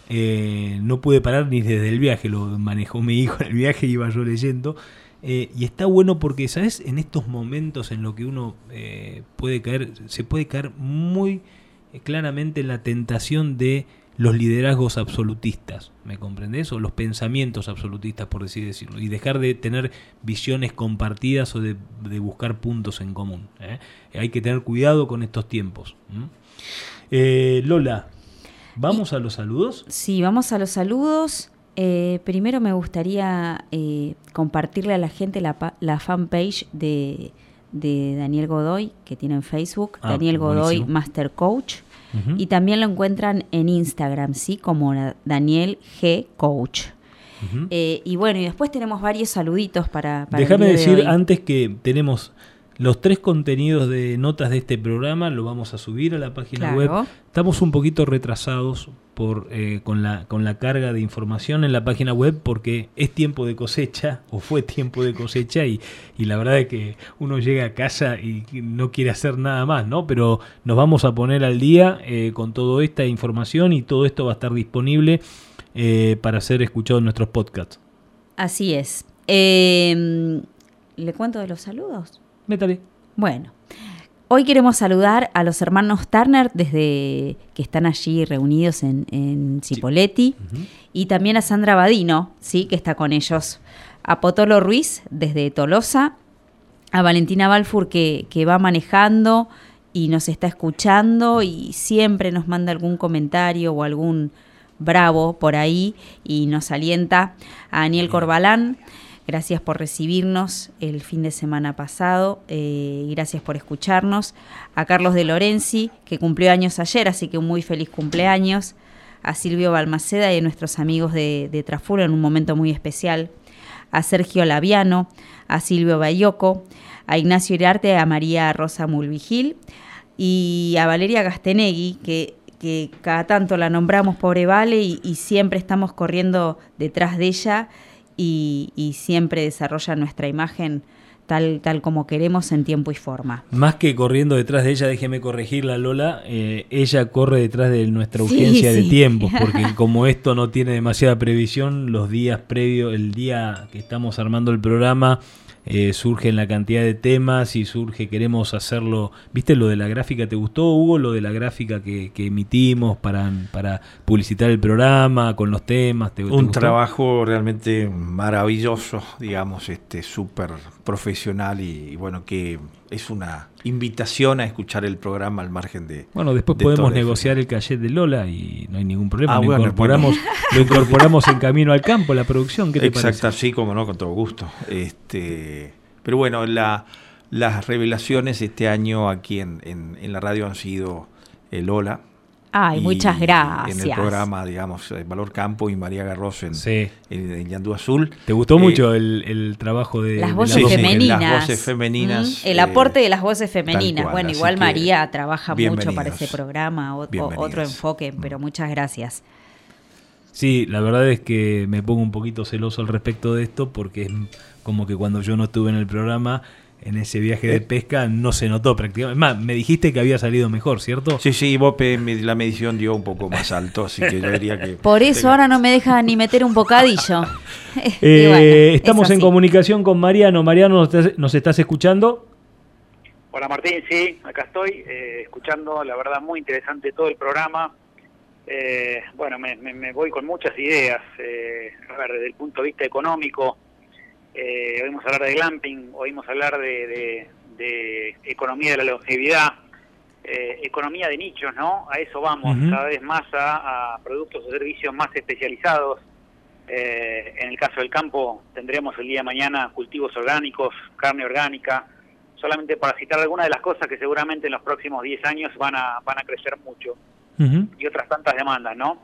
Eh, no pude parar ni desde el viaje, lo manejó mi hijo en el viaje, iba yo leyendo. Eh, y está bueno porque, ¿sabes? En estos momentos en los que uno eh, puede caer, se puede caer muy claramente en la tentación de los liderazgos absolutistas, ¿me comprendés? O los pensamientos absolutistas, por así decirlo, y dejar de tener visiones compartidas o de, de buscar puntos en común. ¿eh? Hay que tener cuidado con estos tiempos. Eh, Lola, ¿vamos a los saludos? Sí, vamos a los saludos. Eh, primero me gustaría compartirle a la gente la, la fanpage de, de Daniel Godoy, que tiene en Facebook, Ah, Daniel Godoy buenísimo. Master Coach. Y también lo encuentran en Instagram, ¿sí? Como Daniel G. Coach. Eh, y bueno, y después tenemos varios saluditos para, para Déjame de decir hoy. antes que tenemos los tres contenidos de notas de este programa, lo vamos a subir a la página Claro. web. Estamos un poquito retrasados por eh, con la con la carga de información en la página web porque es tiempo de cosecha o fue tiempo de cosecha y, y la verdad es que uno llega a casa y no quiere hacer nada más, ¿no? Pero nos vamos a poner al día eh, con toda esta información y todo esto va a estar disponible eh, para ser escuchado en nuestros podcasts. Así es. Eh, ¿Le cuento de los saludos? Métale. Bueno, hoy queremos saludar a los hermanos Turner desde que están allí reunidos en, en Cipoletti y también a Sandra Badino, sí, que está con ellos. A Potolo Ruiz desde Tolosa, a Valentina Balfour que, que va manejando y nos está escuchando y siempre nos manda algún comentario o algún bravo por ahí y nos alienta. A Daniel Corbalán, gracias por recibirnos el fin de semana pasado eh, gracias por escucharnos. A Carlos de Lorenzi, que cumplió años ayer, así que un muy feliz cumpleaños. A Silvio Balmaceda y a nuestros amigos de, de en un momento muy especial. A Sergio Laviano, a Silvio Bayoco, a Ignacio Iriarte, a María Rosa Mulvigil y a Valeria Gastenegui, que, cada tanto la nombramos pobre Vale y siempre estamos corriendo detrás de ella y, y siempre desarrolla nuestra imagen tal, tal como queremos en tiempo y forma. Más que corriendo detrás de ella, déjeme corregirla Lola, eh, ella corre detrás de nuestra Sí, urgencia de tiempo, porque *laughs* como esto no tiene demasiada previsión, los días previos, el día que estamos armando el programa, eh, surgen la cantidad de temas y surge, queremos hacerlo, ¿viste lo de la gráfica? ¿Te gustó Hugo lo de la gráfica que, que emitimos para, para publicitar el programa con los temas? ¿Te, te Un gustó? trabajo realmente maravilloso, digamos, este súper profesional y, y bueno, que es una invitación a escuchar el programa al margen de... Bueno, después de podemos negociar el cachet de Lola y no hay ningún problema. Ah, lo, bueno, incorporamos, lo incorporamos en camino al campo, la producción. ¿Qué te Exacto, parece? sí, como no, con todo gusto. Este, pero bueno, la, las revelaciones este año aquí en, en- en la radio han sido el Lola, Ay, y muchas En el gracias. programa, digamos, eh, Valor Campo y María Garros en, Sí. en, en Yandú Azul. ¿Te gustó Eh, mucho el, el trabajo de, Las de voces femeninas. las voces femeninas, Mm, El eh, aporte de las voces femeninas. cual, bueno, igual María trabaja mucho para ese programa, o- otro enfoque, pero muchas gracias. Sí, la verdad es que me pongo un poquito celoso al respecto de esto porque es como que cuando yo no estuve en el programa, en ese viaje de pesca, no se notó prácticamente. Es más, me dijiste que había salido mejor, ¿cierto? Sí, sí, vos pe- me- la medición dio un poco más alto, así que yo diría que... Por eso ahora no me deja ni meter un bocadillo. *laughs* *laughs* Eh, bueno, es estamos en comunicación con Mariano. Mariano, ¿nos estás, nos estás escuchando? Hola Martín, sí, acá estoy eh, escuchando, la verdad muy interesante todo el programa. Eh, bueno, me, me- me voy con muchas ideas. eh, a ver, desde el punto de vista económico, eh, oímos hablar de glamping, oímos hablar de, de- de economía de la longevidad, eh, economía de nichos, ¿no? A eso vamos, cada vez más a, a productos o servicios más especializados. Eh, en el caso del campo tendremos el día de mañana cultivos orgánicos, carne orgánica, solamente para citar algunas de las cosas que seguramente en los próximos 10 años van a, van a crecer mucho y otras tantas demandas, ¿no?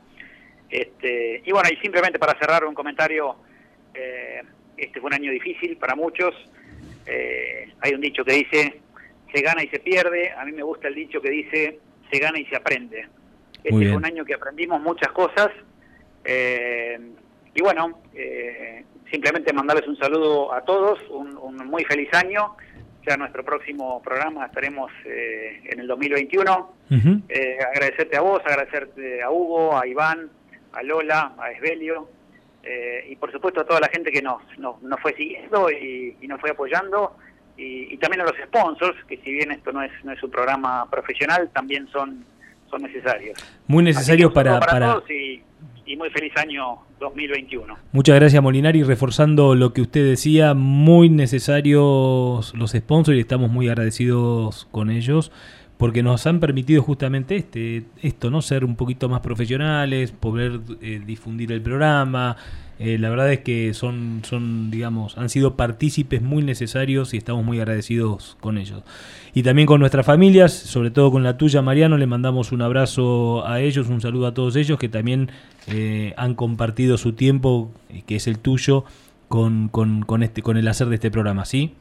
Este, y bueno, y simplemente para cerrar un comentario, eh, este fue un año difícil para muchos. Eh, hay un dicho que dice, se gana y se pierde. A mí me gusta el dicho que dice, se gana y se aprende. Este fue un año que aprendimos muchas cosas. eh, y bueno, eh, simplemente mandarles un saludo a todos, un, un muy feliz año. Ya nuestro próximo programa estaremos eh, en el 2021. Eh, agradecerte a vos, agradecerte a Hugo, a Iván, a Lola, a Esbelio eh, y por supuesto a toda la gente que nos, nos, nos fue siguiendo y, y nos fue apoyando y, y también a los sponsors, que si bien esto no es, no es un programa profesional, también son, son necesarios. Muy necesario Así que un saludo para, para, todos y, y muy feliz año 2021. Muchas gracias Molinari, reforzando lo que usted decía, muy necesarios los sponsors y estamos muy agradecidos con ellos porque nos han permitido justamente este esto, no ser un poquito más profesionales, poder eh, difundir el programa. Eh, la verdad es que son son digamos, han sido partícipes muy necesarios y estamos muy agradecidos con ellos. Y también con nuestras familias, sobre todo con la tuya Mariano, le mandamos un abrazo a ellos, un saludo a todos ellos que también eh, han compartido su tiempo, eh, que es el tuyo, con, con, con, este, con el hacer de este programa, ¿sí?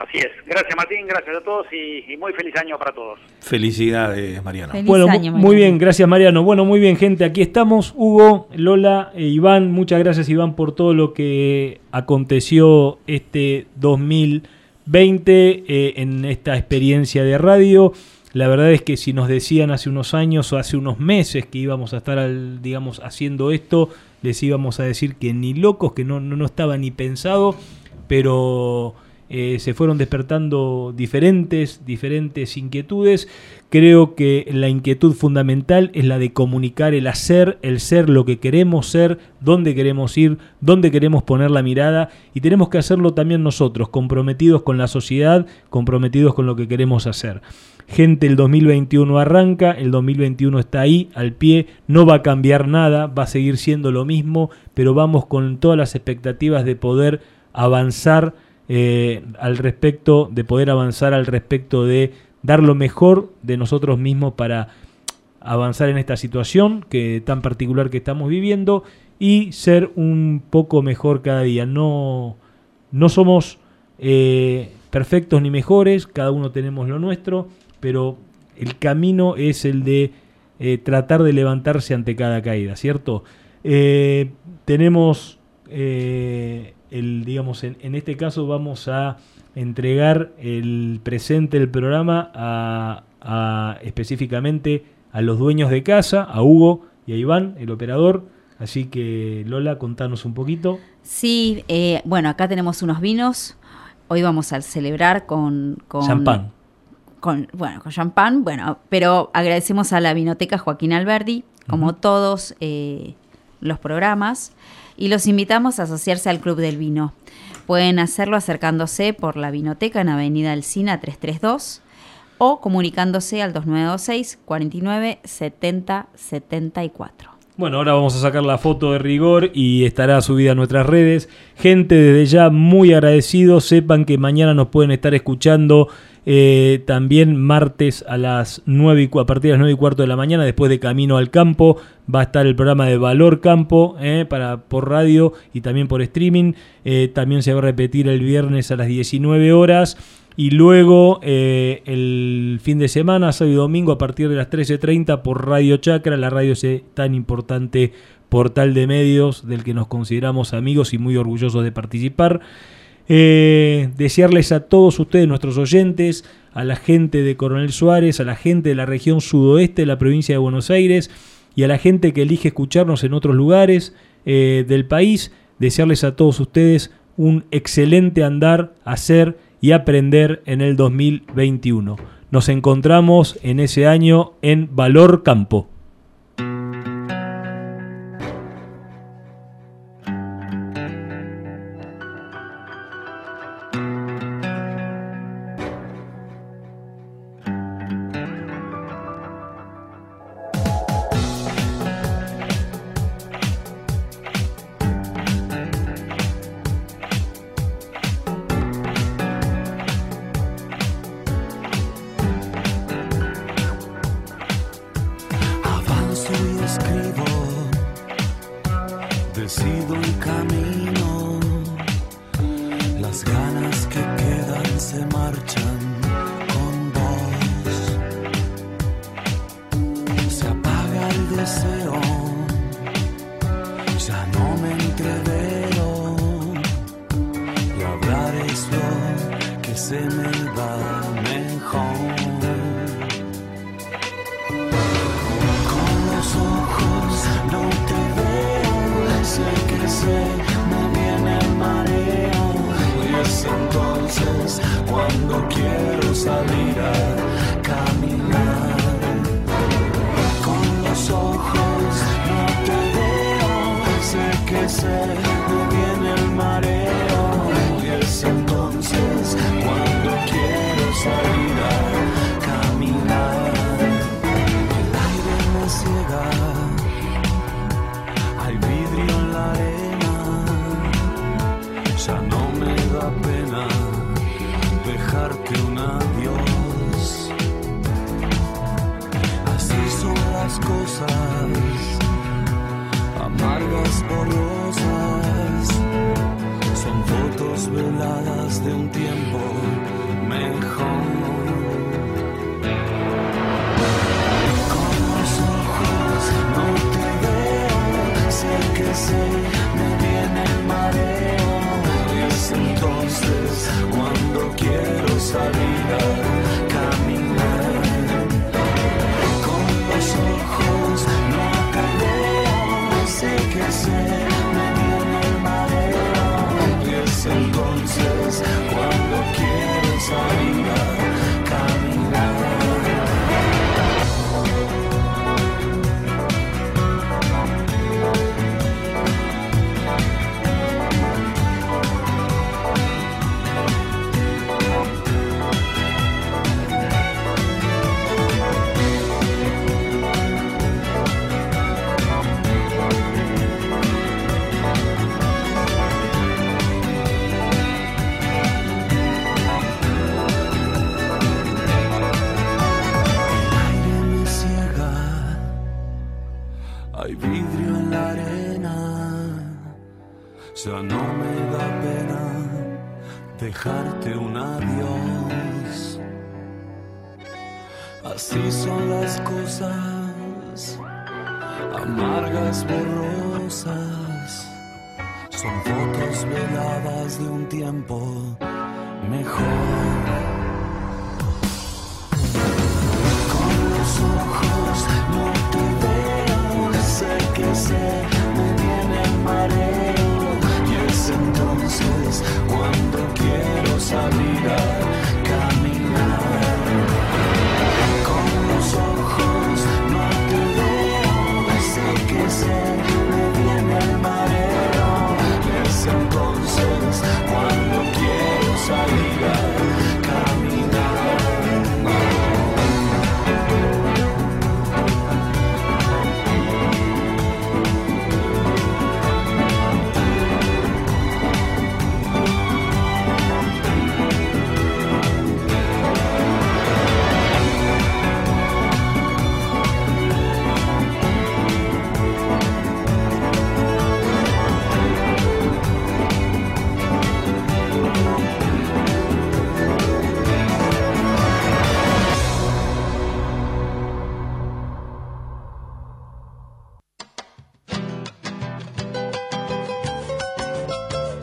Así es. Gracias Martín, gracias a todos y, y muy feliz año para todos. Felicidades, Mariano. bueno, mu- muy bien, gracias Mariano. Bueno, muy bien, gente, aquí estamos. Hugo, Lola e Iván, muchas gracias Iván por todo lo que aconteció este 2020 eh, en esta experiencia de radio. La verdad es que si nos decían hace unos años o hace unos meses que íbamos a estar, al, digamos, haciendo esto, les íbamos a decir que ni locos, que no, no, no estaba ni pensado, pero eh, se fueron despertando diferentes, diferentes inquietudes. Creo que la inquietud fundamental es la de comunicar el hacer, el ser, lo que queremos ser, dónde queremos ir, dónde queremos poner la mirada y tenemos que hacerlo también nosotros, comprometidos con la sociedad, comprometidos con lo que queremos hacer. Gente, el 2021 arranca, el 2021 está ahí, al pie, no va a cambiar nada, va a seguir siendo lo mismo, pero vamos con todas las expectativas de poder avanzar eh, al respecto, de poder avanzar al respecto de dar lo mejor de nosotros mismos para avanzar en esta situación que tan particular que estamos viviendo y ser un poco mejor cada día. No, no somos eh, perfectos ni mejores, cada uno tenemos lo nuestro, pero el camino es el de eh, tratar de levantarse ante cada caída, ¿cierto? Tenemos el, digamos, en, en, este caso vamos a entregar el presente del programa a, a, específicamente a los dueños de casa, a Hugo y a Iván, el operador. Así que Lola, contanos un poquito. Sí, eh, bueno, acá tenemos unos vinos. Hoy vamos a celebrar con... con champán. Con, bueno, con champán, bueno, pero agradecemos a la Vinoteca Joaquín Alberdi, como uh -huh. todos eh, los programas, y los invitamos a asociarse al Club del Vino. Pueden hacerlo acercándose por la Vinoteca en Avenida Alcina 332 o comunicándose al 2926 49 70 74. Bueno, ahora vamos a sacar la foto de rigor y estará subida a nuestras redes. Gente, desde ya muy agradecidos. Sepan que mañana nos pueden estar escuchando eh, también martes a las 9 y, a partir de las 9 y cuarto de la mañana, después de Camino al Campo. Va a estar el programa de Valor Campo eh, para, por radio y también por streaming. Eh, también se va a repetir el viernes a las 19 horas. Y luego el fin de semana, sábado y domingo, a partir de las 13.30 por Radio Chacra, la radio ese tan importante portal de medios del que nos consideramos amigos y muy orgullosos de participar. Eh, desearles a todos ustedes, nuestros oyentes, a la gente de Coronel Suárez, a la gente de la región sudoeste de la provincia de Buenos Aires y a la gente que elige escucharnos en otros lugares eh, del país, desearles a todos ustedes un excelente andar, hacer y aprender en el 2021. Nos encontramos en ese año en Valor Campo. Tiempo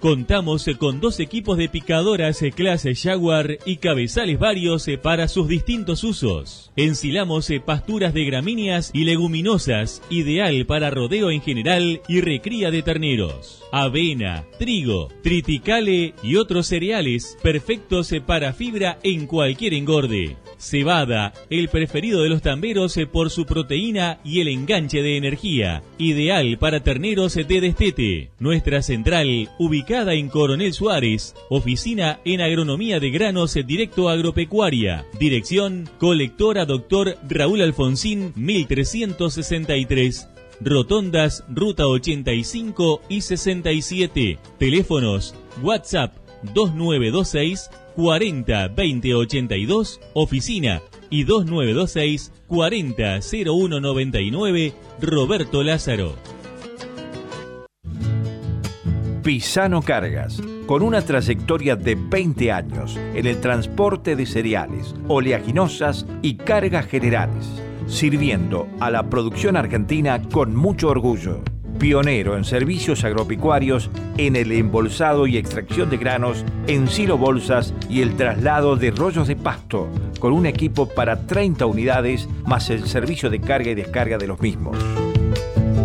Contamos con dos equipos de picadoras eh, clase Jaguar y cabezales varios eh, para sus distintos usos. Ensilamos eh, pasturas de gramíneas y leguminosas, ideal para rodeo en general y recría de terneros. Avena, trigo, triticale y otros cereales perfectos para fibra en cualquier engorde. Cebada, el preferido de los tamberos por su proteína y el enganche de energía, ideal para terneros de destete. Nuestra central, ubicada en Coronel Suárez, oficina en agronomía de granos directo agropecuaria. Dirección, colectora doctor Raúl Alfonsín, 1363. Rotondas, Ruta 85 y 67. Teléfonos, WhatsApp 2926 40 20 82, oficina y 2926 40 01 99, Roberto Lázaro. Pisano Cargas, con una trayectoria de 20 años en el transporte de cereales, oleaginosas y cargas generales, sirviendo a la producción argentina con mucho orgullo. Pionero en servicios agropecuarios, en el embolsado y extracción de granos, en silo bolsas y el traslado de rollos de pasto, con un equipo para 30 unidades más el servicio de carga y descarga de los mismos.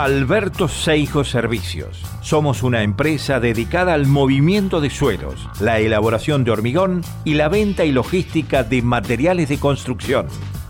Alberto Seijo Servicios. Somos una empresa dedicada al movimiento de suelos, la elaboración de hormigón y la venta y logística de materiales de construcción.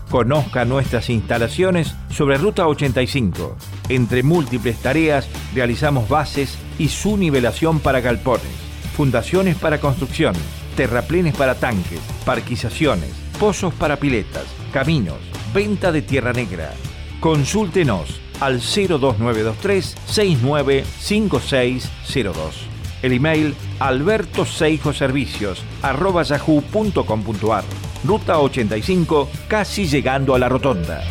Conozca nuestras instalaciones sobre Ruta 85. Entre múltiples tareas realizamos bases y su nivelación para galpones, fundaciones para construcción, terraplenes para tanques, parquizaciones, pozos para piletas, caminos, venta de tierra negra. Consúltenos al 02923 695602. El email albertoseijoservicios arroba yahoo.com.ar. Ruta 85, casi llegando a la rotonda.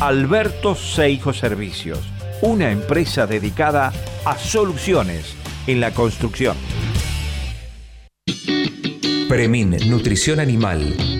Alberto Seijo Servicios, una empresa dedicada a soluciones en la construcción. Premin, Nutrición Animal.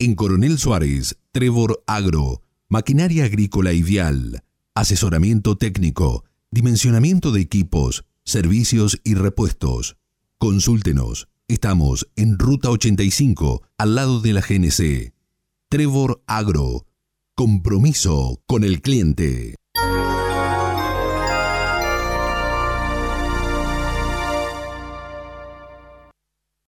En Coronel Suárez, Trevor Agro, maquinaria agrícola vial, asesoramiento técnico, dimensionamiento de equipos, servicios y repuestos. Consúltenos. Estamos en Ruta 85, al lado de la GNC. Trevor Agro. Compromiso con el cliente.